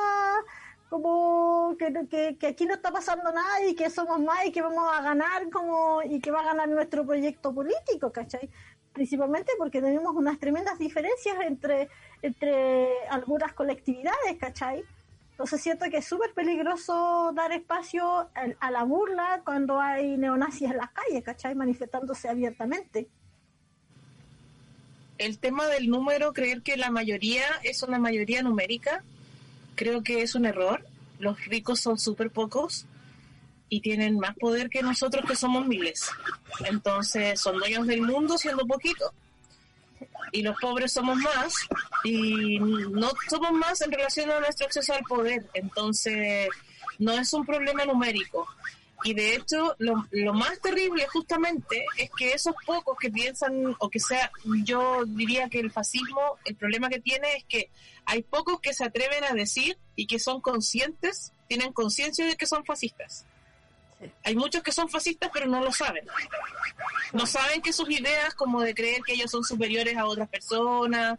como que, que, que aquí no está pasando nada y que somos más y que vamos a ganar como y que va a ganar nuestro proyecto político, ¿cachai? Principalmente porque tenemos unas tremendas diferencias entre, entre algunas colectividades, ¿cachai? Entonces siento que es súper peligroso dar espacio a, la burla cuando hay neonazis en las calles, ¿cachai? Manifestándose abiertamente. El tema del número, creer que la mayoría es una mayoría numérica, creo que es un error. Los ricos son súper pocos y tienen más poder que nosotros que somos miles. Entonces son dueños del mundo siendo poquito. Y los pobres somos más y no somos más en relación a nuestro acceso al poder. Entonces no es un problema numérico. Y de hecho, lo, lo más terrible justamente es que esos pocos que piensan, o que sea, yo diría que el fascismo, el problema que tiene es que hay pocos que se atreven a decir y que son conscientes, tienen conciencia de que son fascistas. Hay muchos que son fascistas pero no lo saben. No saben que sus ideas como de creer que ellos son superiores a otras personas,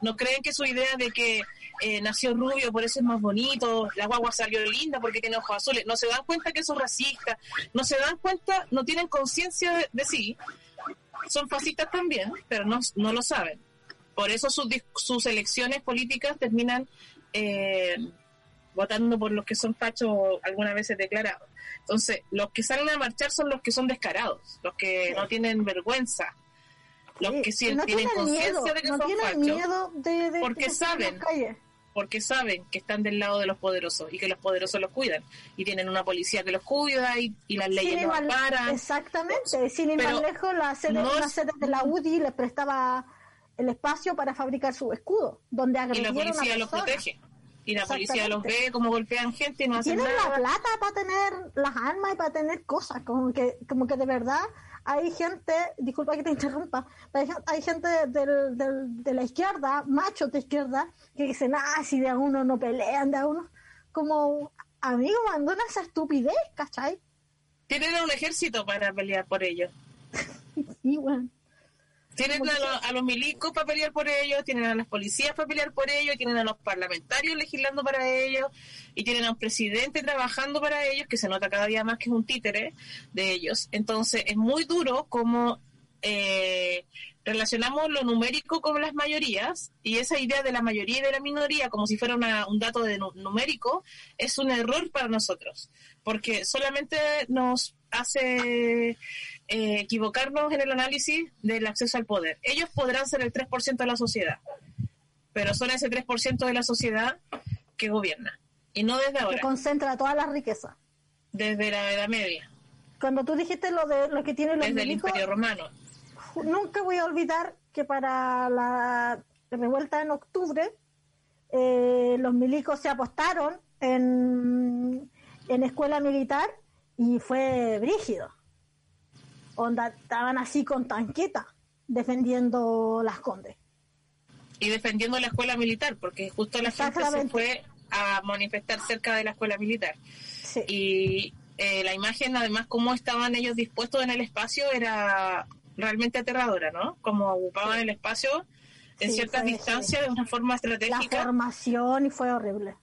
no creen que su idea de que eh, nació rubio, por eso es más bonito, la guagua salió linda porque tiene ojos azules, no se dan cuenta que son racistas, no se dan cuenta, no tienen conciencia de, sí, son fascistas también, pero no, no lo saben. Por eso sus, sus elecciones políticas terminan eh, votando por los que son fachos algunas veces declarados. Entonces, los que salen a marchar son los que son descarados, los que sí. no tienen vergüenza, los que sí no tienen conciencia de que no son fachos, miedo de, de- porque saben porque saben que están del lado de los poderosos y que los poderosos los cuidan y tienen una policía que los cuida y, y las leyes los amparan. Exactamente, sin ir más lejos, la sede, no es- sede de la UDI les prestaba el espacio para fabricar su escudo, donde Y agredieron la policía a los protege. Y la policía los ve como golpean gente y no hacen Tienen la nada. plata para tener las armas y para tener cosas, como que, como que de verdad hay gente, disculpa que te interrumpa, pero hay, gen- hay gente del, del- de la izquierda, machos de izquierda, que dicen, ah, si de a uno no pelean, de a uno, como, amigo, abandona esa estupidez, ¿cachai? Tienen un ejército para pelear por ellos. Y bueno, Tienen a, lo- a los milicos para pelear por ellos, tienen a las policías para pelear por ellos, tienen a los parlamentarios legislando para ellos, y tienen a un presidente trabajando para ellos, que se nota cada día más que es un títere de ellos. Entonces, es muy duro como eh, relacionamos lo numérico con las mayorías, y esa idea de la mayoría y de la minoría, como si fuera una- un dato de nu- numérico, es un error para nosotros, porque solamente nos hace eh, equivocarnos en el análisis del acceso al poder. Ellos podrán ser el 3% de la sociedad, pero son ese 3% de la sociedad que gobierna. Y no desde que ahora, concentra toda la riqueza. desde la Edad Media, Cuando tú dijiste lo de lo que tienen los desde el Imperio Romano. nunca voy a olvidar que para la revuelta en octubre eh, los milicos se apostaron en, en escuela militar y fue brígido. Onda, estaban así con tanqueta defendiendo las condes. Y defendiendo la escuela militar, porque justo la gente se fue a manifestar cerca de la escuela militar. Sí. Y eh, la imagen, además, cómo estaban ellos dispuestos en el espacio, era realmente aterradora, ¿no? Como ocupaban el espacio en Sí, ciertas distancias de una forma La estratégica. formación y fue horrible.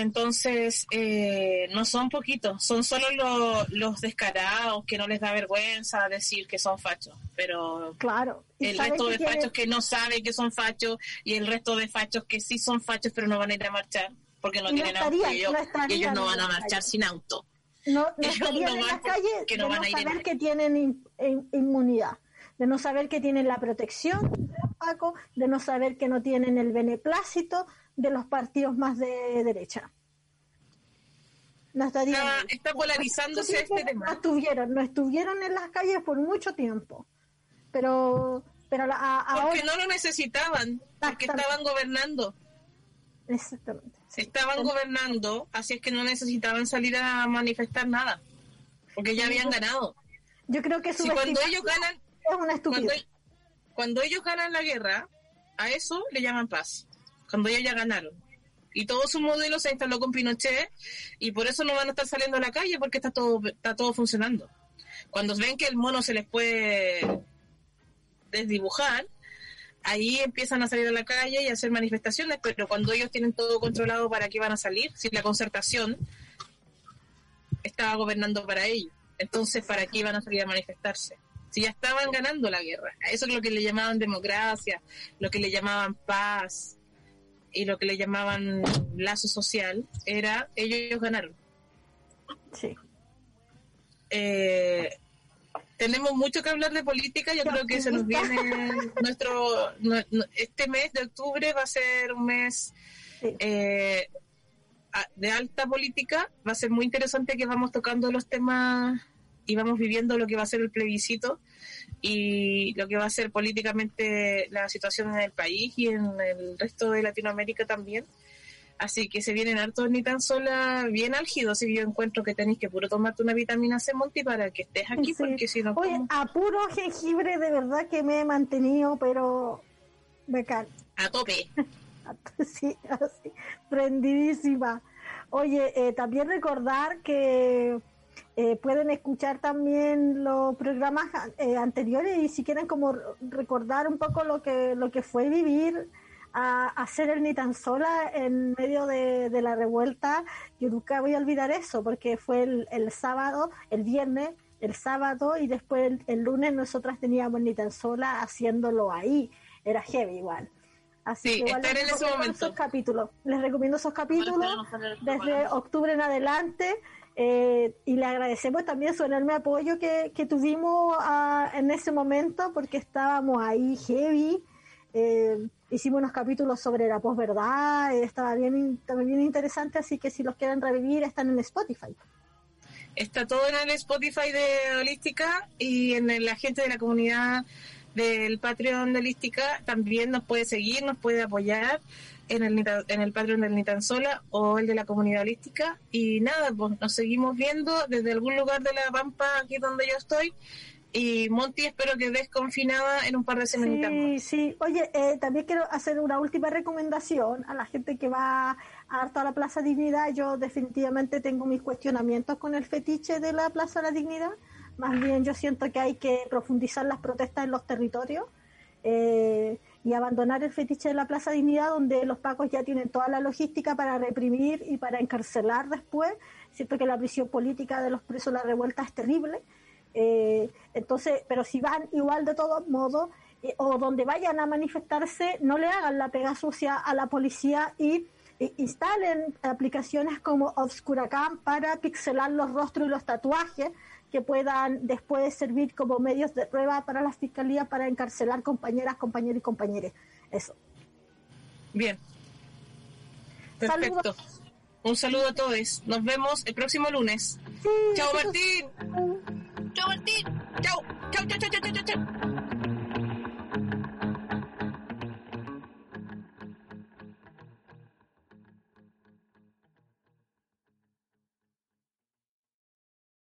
Entonces, eh, no son poquitos, son solo lo- los descarados que no les da vergüenza decir que son fachos, pero Claro. El resto de fachos que no saben que son fachos y el resto de fachos que sí son fachos pero no van a ir a marchar porque no no tienen auto y ellos, no ellos no van a marchar sin auto. no, no estarían no en las calles que de no no ir en- saber que tienen in- in- inmunidad, de no saber que tienen la protección de de no saber que no tienen el beneplácito de los partidos más de derecha. No estarían Está, polarizándose este No tema. estuvieron, no estuvieron en las calles por mucho tiempo, pero, pero la- a- Porque ahora no lo necesitaban, porque estaban gobernando. exactamente. sí. Estaban gobernando, así es que no necesitaban salir a manifestar nada, porque ya habían ganado. Yo creo que Si cuando ellos ganan, es una cuando, estupidez. cuando ellos ganan la guerra, a eso le llaman paz. Cuando ellos ya ganaron. Y todo su modelo se instaló con Pinochet y por eso no van a estar saliendo a la calle porque está todo, está todo funcionando. Cuando ven que el mono se les puede desdibujar, ahí empiezan a salir a la calle y a hacer manifestaciones, pero cuando ellos tienen todo controlado, ¿para qué van a salir? Si la concertación estaba gobernando para ellos, entonces ¿para qué iban a salir a manifestarse? Si ya estaban ganando la guerra, eso es lo que le llamaban democracia, lo que le llamaban paz y lo que le llamaban lazo social, era ellos ganaron. Sí. Eh, tenemos mucho que hablar de política. Yo creo que se nos viene nuestro. este mes de octubre va a ser un mes eh, de alta política. Va a ser muy interesante que vamos tocando los temas y vamos viviendo lo que va a ser el plebiscito y lo que va a ser políticamente la situación en el país y en el resto de Latinoamérica también. Así que se vienen hartos ni tan sola bien álgidos. Y yo encuentro que tenéis que puro tomarte una vitamina C, Monty, para que estés aquí, porque si no. Oye, a puro jengibre, de verdad que me he mantenido, pero. Bacán. A tope. sí, así. Prendidísima. Oye, eh, también recordar que. Eh, pueden escuchar también los programas eh, anteriores y si quieren como recordar un poco lo que lo que fue vivir a hacer el ni tan sola en medio de, la revuelta. Yo nunca voy a olvidar eso, porque fue el, sábado, el viernes, el sábado y después el, lunes nosotras teníamos ni tan sola haciéndolo ahí. Era heavy igual. Así que igual les en ese momento. Esos capítulos. Les recomiendo esos capítulos desde octubre en adelante. Eh, y le agradecemos también su enorme apoyo que, que tuvimos ah, en ese momento porque estábamos ahí heavy. Eh, hicimos unos capítulos sobre la posverdad, estaba bien, bien interesante, así que si los quieren revivir están en Spotify. Está todo en el Spotify de Holística y en la gente de la comunidad del Patreon de Holística también nos puede seguir, nos puede apoyar en el, en el Patreon del Nitansola o el de la comunidad holística. Y nada, pues nos seguimos viendo desde algún lugar de la Pampa, aquí donde yo estoy, y Monty, espero que desconfinada en un par de semanas. Sí, sí. Oye, eh, también quiero hacer una última recomendación a la gente que va a toda la Plaza Dignidad. Yo definitivamente tengo mis cuestionamientos con el fetiche de la Plaza de la Dignidad. Más bien yo siento que hay que profundizar las protestas en los territorios eh, y abandonar el fetiche de la Plaza Dignidad, donde los pacos ya tienen toda la logística para reprimir y para encarcelar después. Siento que la prisión política de los presos de la revuelta es terrible eh, entonces, pero si van igual de todos modos, eh, o donde vayan a manifestarse, no le hagan la pega sucia a la policía y instalen aplicaciones como Obscuracam para pixelar los rostros y los tatuajes que puedan después servir como medios de prueba para la fiscalía para encarcelar compañeras, compañeros y compañeros. Eso. Bien. Perfecto. Un saludo a todos. Nos vemos el próximo lunes. Chao Martín. Chao, Martín. Chao. Chao, chao, chao, chao, chao.